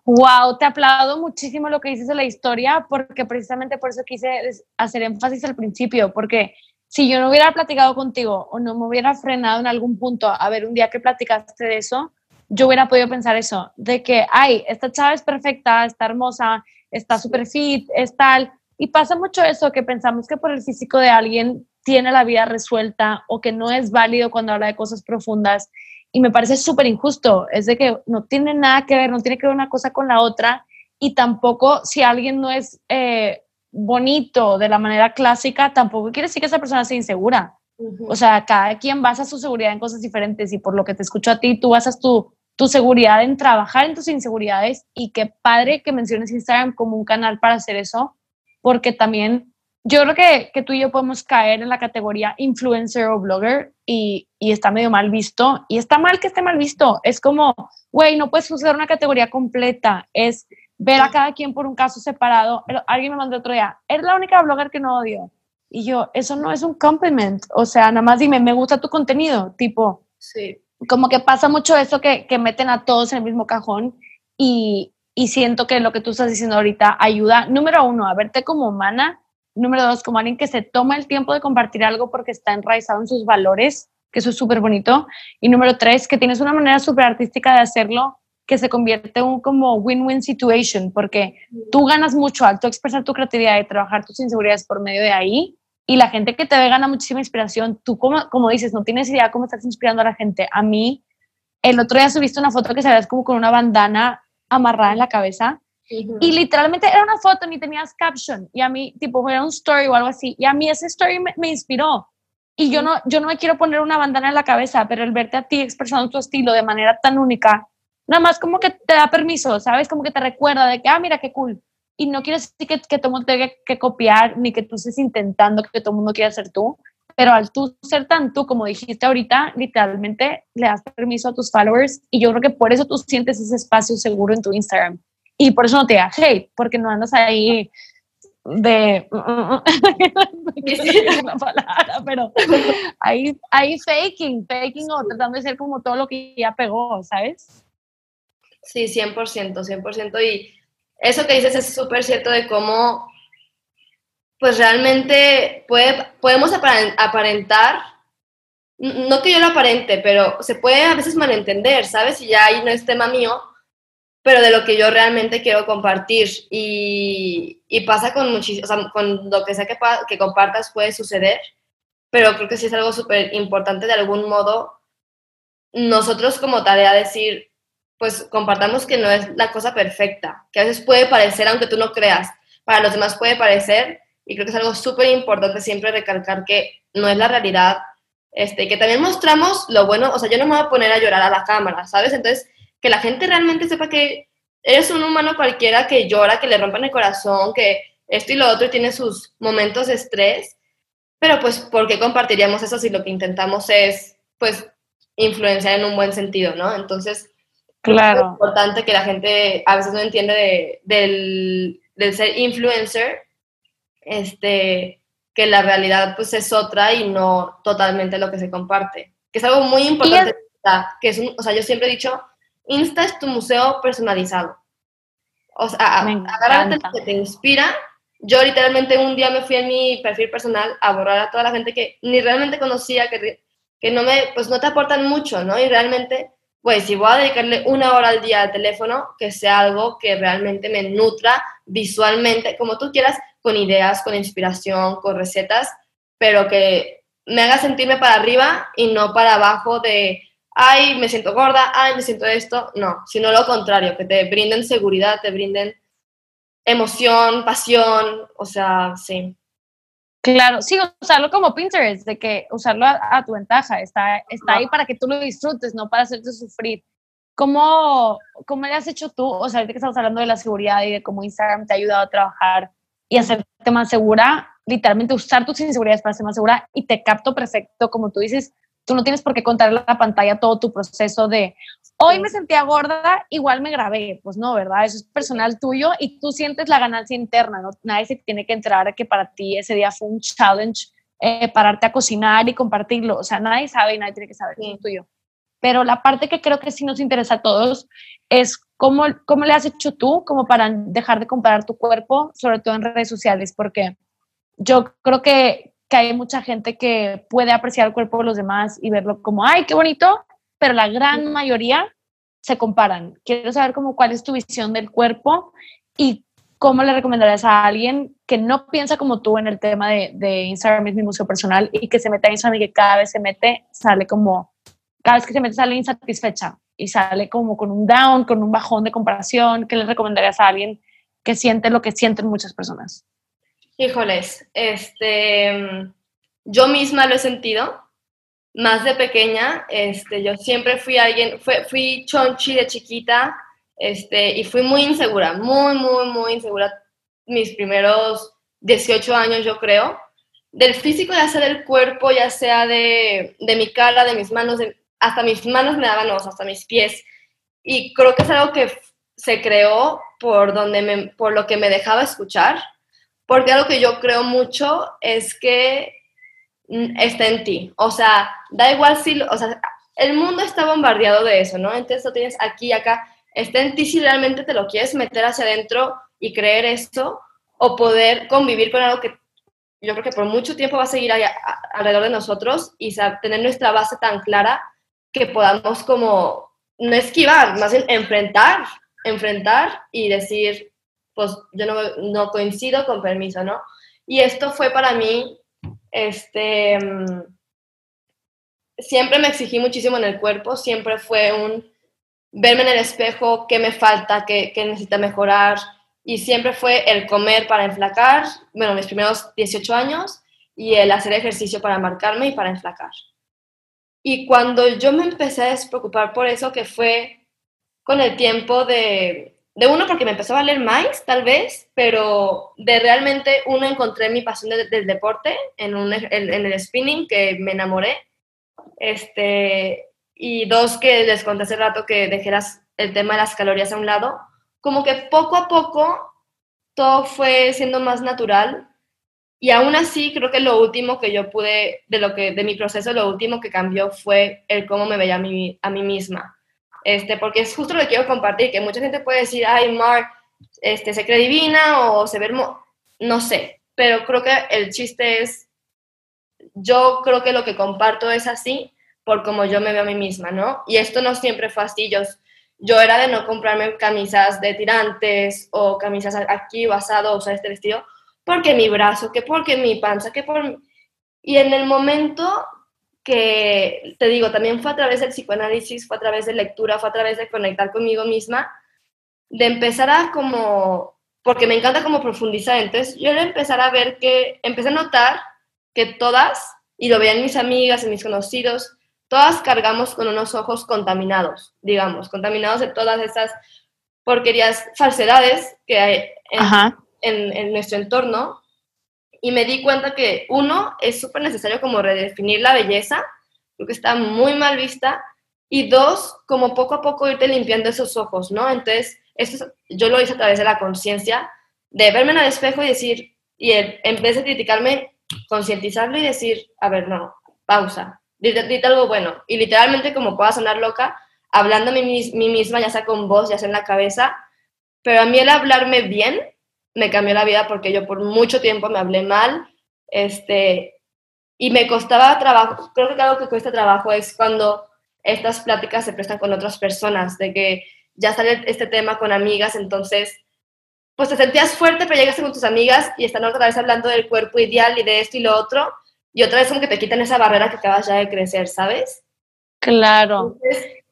Wow, te aplaudo muchísimo lo que dices de la historia, porque precisamente por eso quise hacer énfasis al principio, porque si yo no hubiera platicado contigo o no me hubiera frenado en algún punto a ver un día que platicaste de eso, yo hubiera podido pensar eso, de que, ay, esta chava es perfecta, está hermosa, está súper fit, es tal. Y pasa mucho eso, que pensamos que por el físico de alguien tiene la vida resuelta o que no es válido cuando habla de cosas profundas. Y me parece súper injusto, es de que no tiene nada que ver, no tiene que ver una cosa con la otra. Y tampoco si alguien no es eh, bonito de la manera clásica, tampoco quiere decir que esa persona sea insegura. O sea, cada quien basa su seguridad en cosas diferentes y por lo que te escucho a ti, tú basas tu tu seguridad en trabajar en tus inseguridades y qué padre que menciones Instagram como un canal para hacer eso, porque también yo creo que, que tú y yo podemos caer en la categoría influencer o blogger y, y está medio mal visto y está mal que esté mal visto. Es como, güey, no puedes usar una categoría completa, es ver a cada quien por un caso separado. Alguien me mandó otro día, eres la única blogger que no odio. Y yo, eso no es un compliment. O sea, nada más dime, me gusta tu contenido. Tipo, sí como que pasa mucho eso que, que meten a todos en el mismo cajón y, y, siento que lo que tú estás diciendo ahorita ayuda, número uno, a verte como humana, número dos, como alguien que se toma el tiempo de compartir algo porque está enraizado en sus valores, que eso es súper bonito, y número tres, que tienes una manera súper artística de hacerlo que se convierte en un como win-win situation, porque tú ganas mucho al tú expresar tu creatividad y trabajar tus inseguridades por medio de ahí, y la gente que te ve gana muchísima inspiración. Tú, como, como dices, no tienes idea cómo estás inspirando a la gente. A mí, el otro día subiste una foto que veía como con una bandana amarrada en la cabeza. Y literalmente era una foto, ni tenías caption. Y a mí, tipo, era un story o algo así. Y a mí ese story me, inspiró. Y yo no, yo no me quiero poner una bandana en la cabeza, pero el verte a ti expresando tu estilo de manera tan única, nada más como que te da permiso, ¿sabes? Como que te recuerda de que, ah, mira qué cool y no quiero decir que, que todo mundo tenga que copiar, ni que tú estés intentando que todo el mundo quiera ser tú, pero al tú ser tan tú, como dijiste ahorita, literalmente le das permiso a tus followers y yo creo que por eso tú sientes ese espacio seguro en tu Instagram. Y por eso no te da hate, porque no andas ahí de la palabra, pero ahí, ahí faking, faking o tratando de ser como todo lo que ya pegó, ¿sabes? Sí, 100%, 100%. Y eso que dices es súper cierto de cómo, pues realmente puede, podemos aparentar, no que yo lo aparente, pero se puede a veces malentender, ¿sabes? Y ya ahí no es tema mío, pero de lo que yo realmente quiero compartir. Y, pasa con muchísimo, con lo que sea que, que compartas puede suceder, pero creo que sí es algo súper importante de algún modo nosotros como tarea decir, pues compartamos que no es la cosa perfecta, que a veces puede parecer, aunque tú no creas, para los demás puede parecer, y creo que es algo súper importante siempre recalcar que no es la realidad, este, que también mostramos lo bueno, o sea, yo no me voy a poner a llorar a la cámara, ¿sabes? Entonces, que la gente realmente sepa que eres un humano cualquiera que llora, que le rompan el corazón, que esto y lo otro tiene sus momentos de estrés, pero pues, ¿por qué compartiríamos eso si lo que intentamos es, pues, influenciar en un buen sentido, ¿no? Entonces, Claro. Es importante que la gente a veces no entiende del, ser influencer, este, que la realidad pues es otra y no totalmente lo que se comparte. Que es algo muy importante, que es un, o sea, yo siempre he dicho, Insta es tu museo personalizado. O sea, agárrate lo que te inspira. Yo literalmente un día me fui en mi perfil personal a borrar a toda la gente que ni realmente conocía, que, que no me, pues no te aportan mucho, ¿no? Y realmente pues si voy a dedicarle una hora al día al teléfono, que sea algo que realmente me nutra visualmente, como tú quieras, con ideas, con inspiración, con recetas, pero que me haga sentirme para arriba y no para abajo de, ay, me siento gorda, ay, me siento esto. No, sino lo contrario, que te brinden seguridad, te brinden emoción, pasión, o sea, sí. Claro, sí, usarlo como Pinterest, de que usarlo a, tu ventaja, está, está ahí para que tú lo disfrutes, no para hacerte sufrir. ¿Cómo, ¿Cómo le has hecho tú? O sea, ahorita que estamos hablando de la seguridad y de cómo Instagram te ha ayudado a trabajar y hacerte más segura, literalmente usar tus inseguridades para ser más segura y te capto perfecto, como tú dices, tú no tienes por qué contar en la pantalla todo tu proceso de, hoy me sentía gorda, igual me grabé. Pues no, ¿verdad? Eso es personal tuyo y tú sientes la ganancia interna, ¿no? Nadie se tiene que enterar que para ti ese día fue un challenge, eh, pararte a cocinar y compartirlo. O sea, nadie sabe y nadie tiene que saber, es tuyo. Pero la parte que creo que sí nos interesa a todos es cómo, cómo le has hecho tú como para dejar de comparar tu cuerpo, sobre todo en redes sociales, porque yo creo que, que hay mucha gente que puede apreciar el cuerpo de los demás y verlo como, ay, qué bonito, pero la gran mayoría se comparan. Quiero saber cómo cuál es tu visión del cuerpo y cómo le recomendarías a alguien que no piensa como tú en el tema de, de Instagram es mi museo personal y que se mete a Instagram y que cada vez se mete, sale como, cada vez que se mete sale insatisfecha y sale como con un down, con un bajón de comparación. ¿Qué le recomendarías a alguien que siente lo que sienten muchas personas? Híjoles, este, yo misma lo he sentido más de pequeña, este, yo siempre fui alguien, fui chonchi de chiquita, este, y fui muy insegura, muy, muy, muy insegura mis primeros 18 años, yo creo, del físico, ya sea del cuerpo, ya sea de, de mi cara, de mis manos, hasta mis manos me daban osos, hasta mis pies, y creo que es algo que se creó por, donde por lo que me dejaba escuchar, porque algo que yo creo mucho es que Mm, está en ti. O sea, da igual si, o sea, el mundo está bombardeado de eso, ¿no? Entonces lo tienes aquí y acá. Está en ti si realmente te lo quieres meter hacia adentro y creer esto o poder convivir con algo que yo creo que por mucho tiempo va a seguir alrededor de nosotros y tener nuestra base tan clara que podamos como no esquivar, más bien enfrentar, enfrentar y decir, pues yo no, no coincido con permiso, ¿no? Y esto fue para mí este, mm, siempre me exigí muchísimo en el cuerpo, siempre fue un verme en el espejo, qué me falta, qué, qué necesita mejorar, y siempre fue el comer para enflacar, bueno, mis primeros 18 años, y el hacer ejercicio para marcarme y para enflacar. Y cuando yo me empecé a despreocupar por eso, que fue con el tiempo de, de uno porque me empezó a valer más, tal vez, pero de realmente uno encontré mi pasión del deporte en, un, en, el spinning, que me enamoré. Este, y dos, que les conté hace rato que dejé el tema de las calorías a un lado. Como que poco a poco todo fue siendo más natural. Y aún así, creo que lo último que yo pude, de, lo que, de mi proceso, lo último que cambió fue el cómo me veía a mí, a mí misma este, porque es justo lo que quiero compartir, que mucha gente puede decir, ay, Mark, este, se cree divina o se ve no sé, pero creo que el chiste es, yo creo que lo que comparto es así por como yo me veo a mí misma, ¿no? Y esto no siempre fue así, yo, era de no comprarme camisas de tirantes o camisas aquí o asado o sea, este vestido, porque mi brazo, que porque mi panza, que por... Y en el momento que, te digo, también fue a través del psicoanálisis, fue a través de lectura, fue a través de conectar conmigo misma, de empezar a como, porque me encanta como profundizar, entonces yo de empezar a ver que, empecé a notar que todas, y lo veían mis amigas y mis conocidos, todas cargamos con unos ojos contaminados, digamos, contaminados de todas esas porquerías, falsedades que hay en, en nuestro entorno y me di cuenta que uno, es súper necesario como redefinir la belleza, porque está muy mal vista, y dos, como poco a poco irte limpiando esos ojos, ¿no? Entonces, esto yo lo hice a través de la conciencia, de verme en el espejo y decir, y en vez de criticarme, concientizarlo y decir, a ver, no, pausa, dite, algo bueno. Y literalmente, como pueda sonar loca, hablando a mí, mí misma, ya sea con voz, ya sea en la cabeza, pero a mí el hablarme bien me cambió la vida porque yo por mucho tiempo me hablé mal, este, y me costaba trabajo, creo que algo que cuesta trabajo es cuando estas pláticas se prestan con otras personas, de que ya sale este tema con amigas, entonces, pues te sentías fuerte, pero llegaste con tus amigas y están otra vez hablando del cuerpo ideal y de esto y lo otro, y otra vez como que te quitan esa barrera que acabas ya de crecer, ¿sabes? Claro.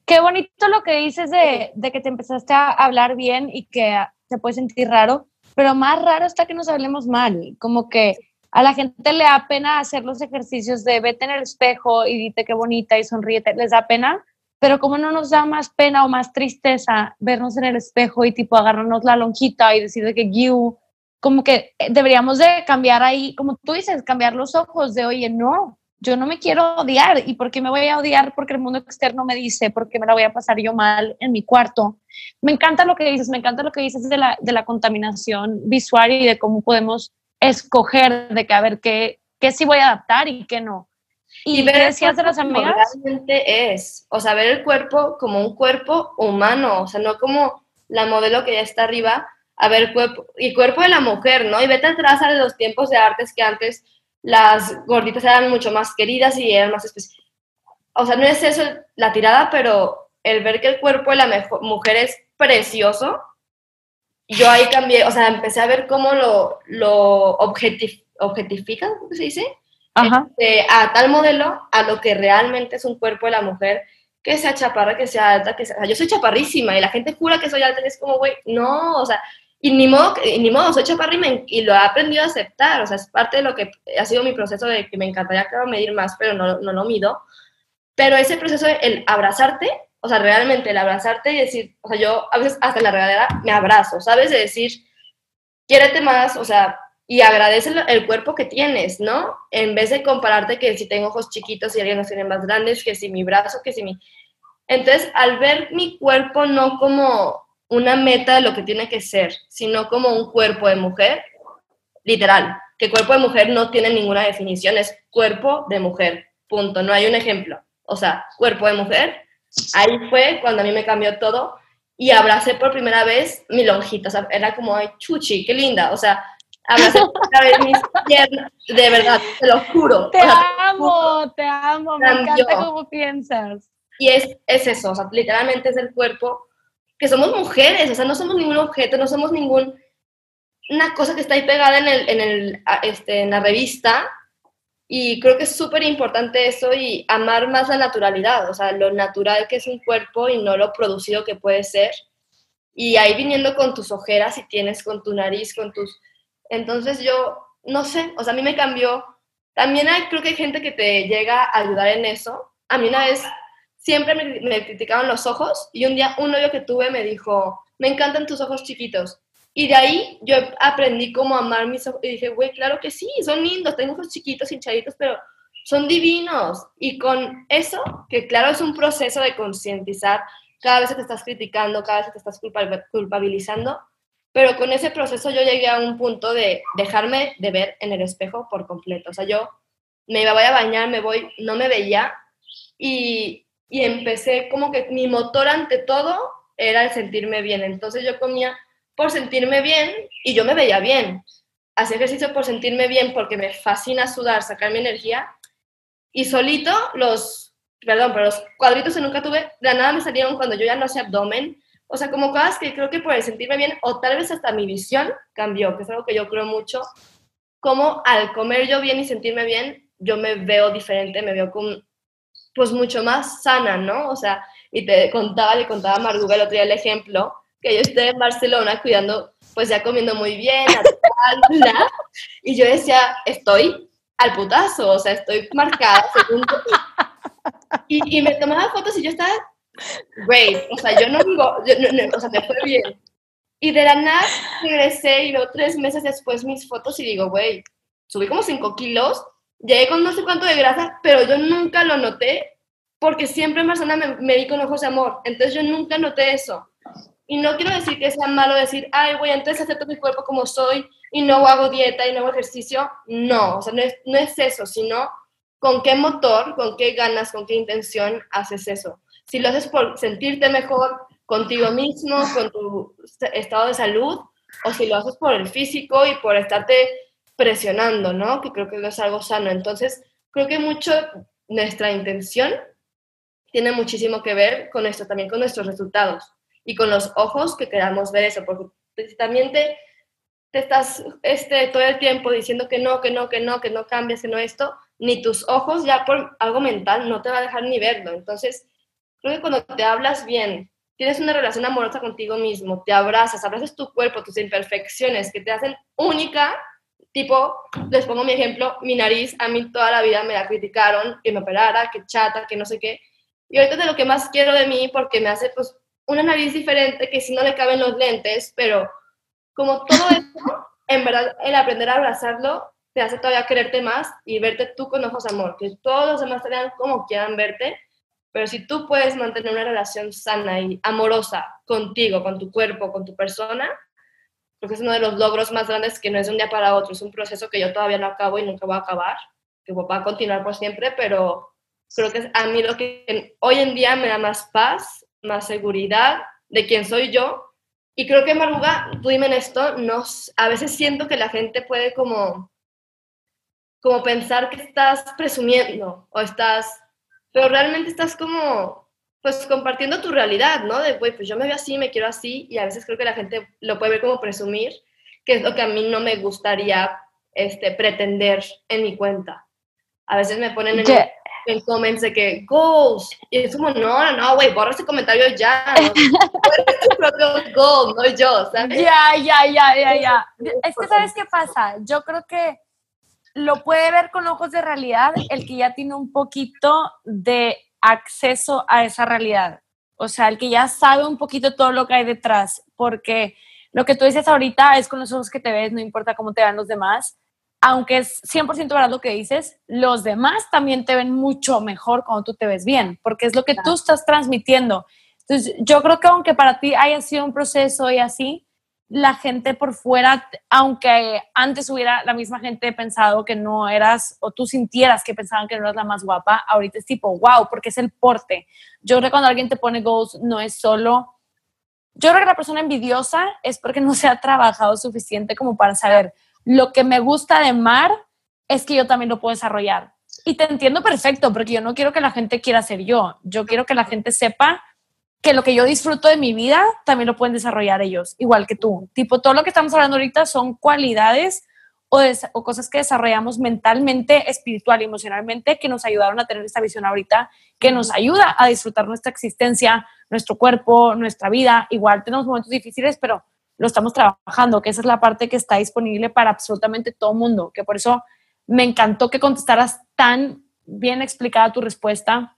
Qué bonito lo que dices de, de que te empezaste a hablar bien y que te puedes sentir raro, pero más raro está que nos hablemos mal, como que a la gente le da pena hacer los ejercicios de vete en el espejo y dite qué bonita y sonríete, les da pena, pero como no nos da más pena o más tristeza vernos en el espejo y tipo agarrarnos la lonjita y decir de que you, como que deberíamos de cambiar ahí, como tú dices, cambiar los ojos de, oye, no, yo no me quiero odiar. ¿Y por qué me voy a odiar? Porque el mundo externo me dice, porque me la voy a pasar yo mal en mi cuarto. Me encanta lo que dices, me encanta lo que dices de la, de la contaminación visual y de cómo podemos escoger de que a ver qué, qué sí voy a adaptar y qué no. Y, ver decías de las amigas? Realmente es, o sea, ver el cuerpo como un cuerpo humano, o sea, no como la modelo que ya está arriba, a ver cuerpo, y cuerpo de la mujer, ¿no? Y vete atrás a los tiempos de artes que antes las gorditas eran mucho más queridas y eran más especiales. O sea, no es eso la tirada, pero el ver que el cuerpo de la mujer es precioso, yo ahí cambié, o sea, empecé a ver cómo lo, lo objetif objetifican, ¿cómo se dice? Este, a tal modelo, a lo que realmente es un cuerpo de la mujer, que sea chaparra, que sea alta, que sea... yo soy chaparrísima y la gente jura que soy alta y es como, güey, no, o sea, y ni modo, ni modo soy chaparrísima y, lo he aprendido a aceptar, o sea, es parte de lo que ha sido mi proceso de que me encantaría, claro, medir más, pero no, no lo mido. Pero ese proceso, el abrazarte, o sea, realmente el abrazarte y decir, o sea, yo a veces hasta en la regadera me abrazo, ¿sabes? De decir, quiérete más, o sea, y agradece el, cuerpo que tienes, ¿no? En vez de compararte que si tengo ojos chiquitos y alguien los tiene más grandes, que si mi brazo, que si mi... Entonces, al ver mi cuerpo no como una meta de lo que tiene que ser, sino como un cuerpo de mujer, literal, que cuerpo de mujer no tiene ninguna definición, es cuerpo de mujer, punto, no hay un ejemplo. O sea, cuerpo de mujer, Ahí fue cuando a mí me cambió todo y abracé por primera vez mi lonjita, o sea, era como, ay, chuchi, qué linda, o sea, abracé por primera vez mis piernas, de verdad, te lo juro. Te amo, te amo, me encanta cómo piensas. Y es, es eso, o sea, literalmente es el cuerpo, que somos mujeres, o sea, no somos ningún objeto, no somos ningún, una cosa que está ahí pegada en, el, en, el, este, en la revista, y creo que es súper importante eso y amar más la naturalidad, o sea, lo natural que es un cuerpo y no lo producido que puede ser. Y ahí viniendo con tus ojeras, si tienes con tu nariz, con tus... Entonces yo, no sé, o sea, a mí me cambió. También hay, creo que hay gente que te llega a ayudar en eso. A mí una vez siempre me, criticaban los ojos y un día un novio que tuve me dijo, me encantan tus ojos chiquitos. Y de ahí yo aprendí cómo amar mis ojos. Y dije, güey, claro que sí, son lindos, tengo ojos chiquitos, hinchaditos, pero son divinos. Y con eso, que claro es un proceso de concientizar, cada vez te estás criticando, cada vez te estás culpabilizando, pero con ese proceso yo llegué a un punto de dejarme de ver en el espejo por completo. O sea, yo me voy a bañar, me voy, no me veía y, y empecé como que mi motor ante todo era el sentirme bien. Entonces yo comía por sentirme bien y yo me veía bien. Hacía ejercicio por sentirme bien porque me fascina sudar, sacar mi energía. Y solito los, perdón, pero los cuadritos que nunca tuve, de nada me salieron cuando yo ya no hacía abdomen. O sea, como cosas que creo que por el sentirme bien, o tal vez hasta mi visión cambió, que es algo que yo creo mucho. Como al comer yo bien y sentirme bien, yo me veo diferente, me veo como, pues mucho más sana, ¿no? O sea, y te contaba, le contaba a Marguga el otro día el ejemplo, que yo estoy en Barcelona cuidando, pues ya comiendo muy bien, y yo decía, estoy al putazo, o sea, estoy marcada según... Y, y me tomaba fotos y yo estaba, great, o sea, yo no digo, o sea, me fue bien. Y de la nada regresé y veo tres meses después mis fotos y digo, güey, subí como cinco kilos, llegué con no sé cuánto de grasa, pero yo nunca lo noté porque siempre en Barcelona me, me di con ojos de amor, entonces yo nunca noté eso. Y no quiero decir que sea malo decir, ay, voy, entonces acepto mi cuerpo como soy y no hago dieta y no hago ejercicio. No, o sea, no es, no es eso, sino con qué motor, con qué ganas, con qué intención haces eso. Si lo haces por sentirte mejor contigo mismo, con tu estado de salud, o si lo haces por el físico y por estarte presionando, ¿no? Que creo que no es algo sano. Entonces, creo que mucho nuestra intención tiene muchísimo que ver con esto, también con nuestros resultados y con los ojos que queramos ver eso, porque también te, te estás este, todo el tiempo diciendo que no, que no, que no, que no cambies, que no esto, ni tus ojos ya por algo mental no te va a dejar ni verlo. Entonces, creo que cuando te hablas bien, tienes una relación amorosa contigo mismo, te abrazas, abrazas tu cuerpo, tus imperfecciones que te hacen única, tipo, les pongo mi ejemplo, mi nariz, a mí toda la vida me la criticaron, que me operara, que chata, que no sé qué. Y ahorita de lo que más quiero de mí, porque me hace pues una nariz diferente que si no le caben los lentes, pero como todo esto, en verdad, el aprender a abrazarlo te hace todavía quererte más y verte tú con ojos amor, que todos los demás te vean como quieran verte, pero si tú puedes mantener una relación sana y amorosa contigo, con tu cuerpo, con tu persona, creo que es uno de los logros más grandes que no es de un día para otro, es un proceso que yo todavía no acabo y nunca voy a acabar, que va a continuar por siempre, pero creo que es a mí lo que hoy en día me da más paz, más seguridad de quién soy yo. Y creo que, Maruga, tú dime en esto, nos, a veces siento que la gente puede como, como pensar que estás presumiendo o estás, pero realmente estás como, pues compartiendo tu realidad, ¿no? De, güey, pues yo me veo así, me quiero así, y a veces creo que la gente lo puede ver como presumir, que es lo que a mí no me gustaría este, pretender en mi cuenta. A veces me ponen en, en comments de que goals. Y es como, no, no, güey, borra ese comentario ya. ¿no? tu propio goal, no yo, ¿sabes? Ya, ya, ya, ya, ya. Es que, ¿sabes qué pasa? Yo creo que lo puede ver con ojos de realidad el que ya tiene un poquito de acceso a esa realidad. O sea, el que ya sabe un poquito todo lo que hay detrás. Porque lo que tú dices ahorita es con los ojos que te ves, no importa cómo te vean los demás aunque es 100% verdad lo que dices, los demás también te ven mucho mejor cuando tú te ves bien, porque es lo que tú estás transmitiendo. Entonces, yo creo que aunque para ti haya sido un proceso y así, la gente por fuera, aunque antes hubiera la misma gente pensado que no eras, o tú sintieras que pensaban que no eras la más guapa, ahorita es tipo, wow, porque es el porte. Yo creo que cuando alguien te pone goals, no es solo... Yo creo que la persona envidiosa es porque no se ha trabajado suficiente como para saber, lo que me gusta de Mar es que yo también lo puedo desarrollar. Y te entiendo perfecto, porque yo no quiero que la gente quiera ser yo. Yo quiero que la gente sepa que lo que yo disfruto de mi vida también lo pueden desarrollar ellos, igual que tú. Tipo, todo lo que estamos hablando ahorita son cualidades o, o, cosas que desarrollamos mentalmente, espiritual y emocionalmente que nos ayudaron a tener esta visión ahorita, que nos ayuda a disfrutar nuestra existencia, nuestro cuerpo, nuestra vida. Igual tenemos momentos difíciles, pero lo estamos trabajando, que esa es la parte que está disponible para absolutamente todo mundo, que por eso me encantó que contestaras tan bien explicada tu respuesta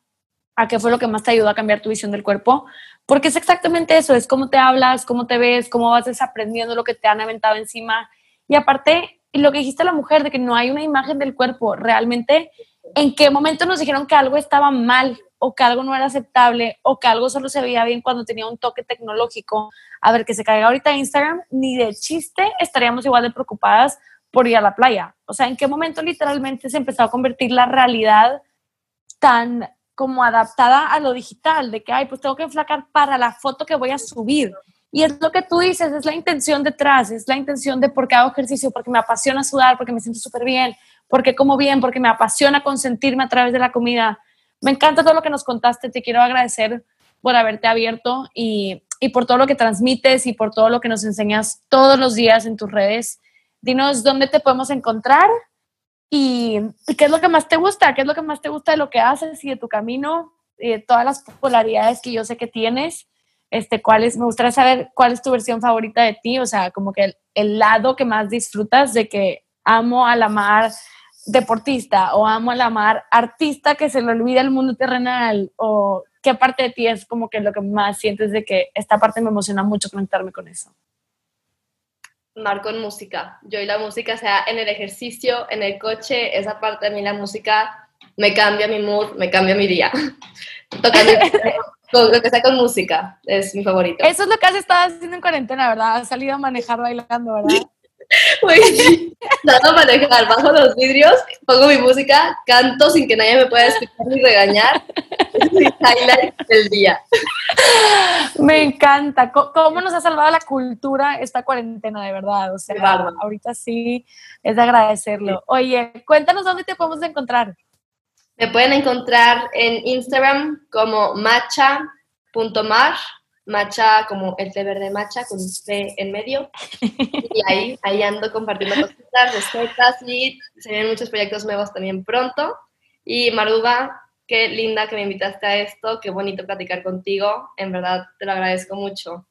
a qué fue lo que más te ayudó a cambiar tu visión del cuerpo, porque es exactamente eso, es cómo te hablas, cómo te ves, cómo vas desaprendiendo lo que te han aventado encima. Y aparte, lo que dijiste a la mujer de que no hay una imagen del cuerpo, realmente, ¿en qué momento nos dijeron que algo estaba mal? o que algo no era aceptable o que algo solo se veía bien cuando tenía un toque tecnológico. A ver, que se caiga ahorita Instagram, ni de chiste estaríamos igual de preocupadas por ir a la playa. O sea, ¿en qué momento literalmente se empezó a convertir la realidad tan como adaptada a lo digital? De que, ay, pues tengo que enflacar para la foto que voy a subir. Y es lo que tú dices, es la intención detrás, es la intención de por qué hago ejercicio, porque me apasiona sudar, porque me siento súper bien, porque como bien, porque me apasiona consentirme a través de la comida. Me encanta todo lo que nos contaste, te quiero agradecer por haberte abierto y, por todo lo que transmites y por todo lo que nos enseñas todos los días en tus redes. Dinos dónde te podemos encontrar y, qué es lo que más te gusta, qué es lo que más te gusta de lo que haces y de tu camino, de todas las polaridades que yo sé que tienes. Este, cuál es, me gustaría saber cuál es tu versión favorita de ti, o sea, como que el, el lado que más disfrutas de que amo a la mar deportista o amo a la mar artista que se le olvida el mundo terrenal o qué parte de ti es como que lo que más sientes de que esta parte me emociona mucho conectarme con eso? Marco en música. Yo y la música, sea en el ejercicio, en el coche, esa parte de mí la música me cambia mi mood, me cambia mi día. lo que sea con música es mi favorito. Eso es lo que has estado haciendo en cuarentena, ¿verdad? Has salido a manejar bailando, ¿verdad? Güey, a manejar, bajo los vidrios, pongo mi música, canto sin que nadie me pueda escuchar ni regañar. Es mi highlight del día. Me encanta. ¿Cómo nos ha salvado la cultura esta cuarentena, de verdad? O sea, ahorita sí es de agradecerlo. Oye, cuéntanos dónde te podemos encontrar. Me pueden encontrar en Instagram como macha.mar Macha como el té verde macha con té en medio. Y ahí, ahí ando compartiendo cositas, recetas y se vienen muchos proyectos nuevos también pronto. Y Maruba, qué linda que me invitaste a esto, qué bonito platicar contigo. En verdad, te lo agradezco mucho.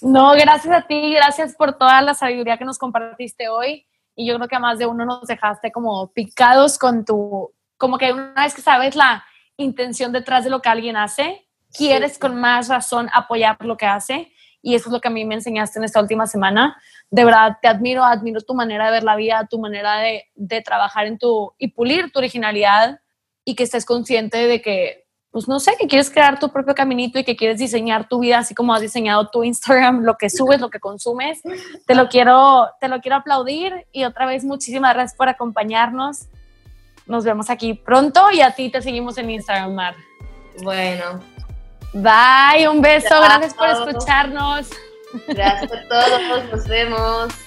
No, gracias a ti, gracias por toda la sabiduría que nos compartiste hoy. Y yo creo que a más de uno nos dejaste como picados con tu, como que una vez que sabes la intención detrás de lo que alguien hace, quieres con más razón apoyar lo que hace. y eso es lo que a mí me enseñaste en esta última semana. De verdad, te admiro, admiro tu manera de ver la vida, tu manera de, de trabajar en tu y pulir tu originalidad y que estés consciente de que, pues no sé, que quieres crear tu propio caminito y que quieres diseñar tu vida así como has diseñado tu Instagram, lo que subes, lo que consumes. Te lo quiero, te lo quiero aplaudir y otra vez muchísimas gracias por acompañarnos. Nos vemos aquí pronto y a ti te seguimos en Instagram, Mar. Bueno. Bye, un beso, gracias por escucharnos. Gracias a todos, nos vemos.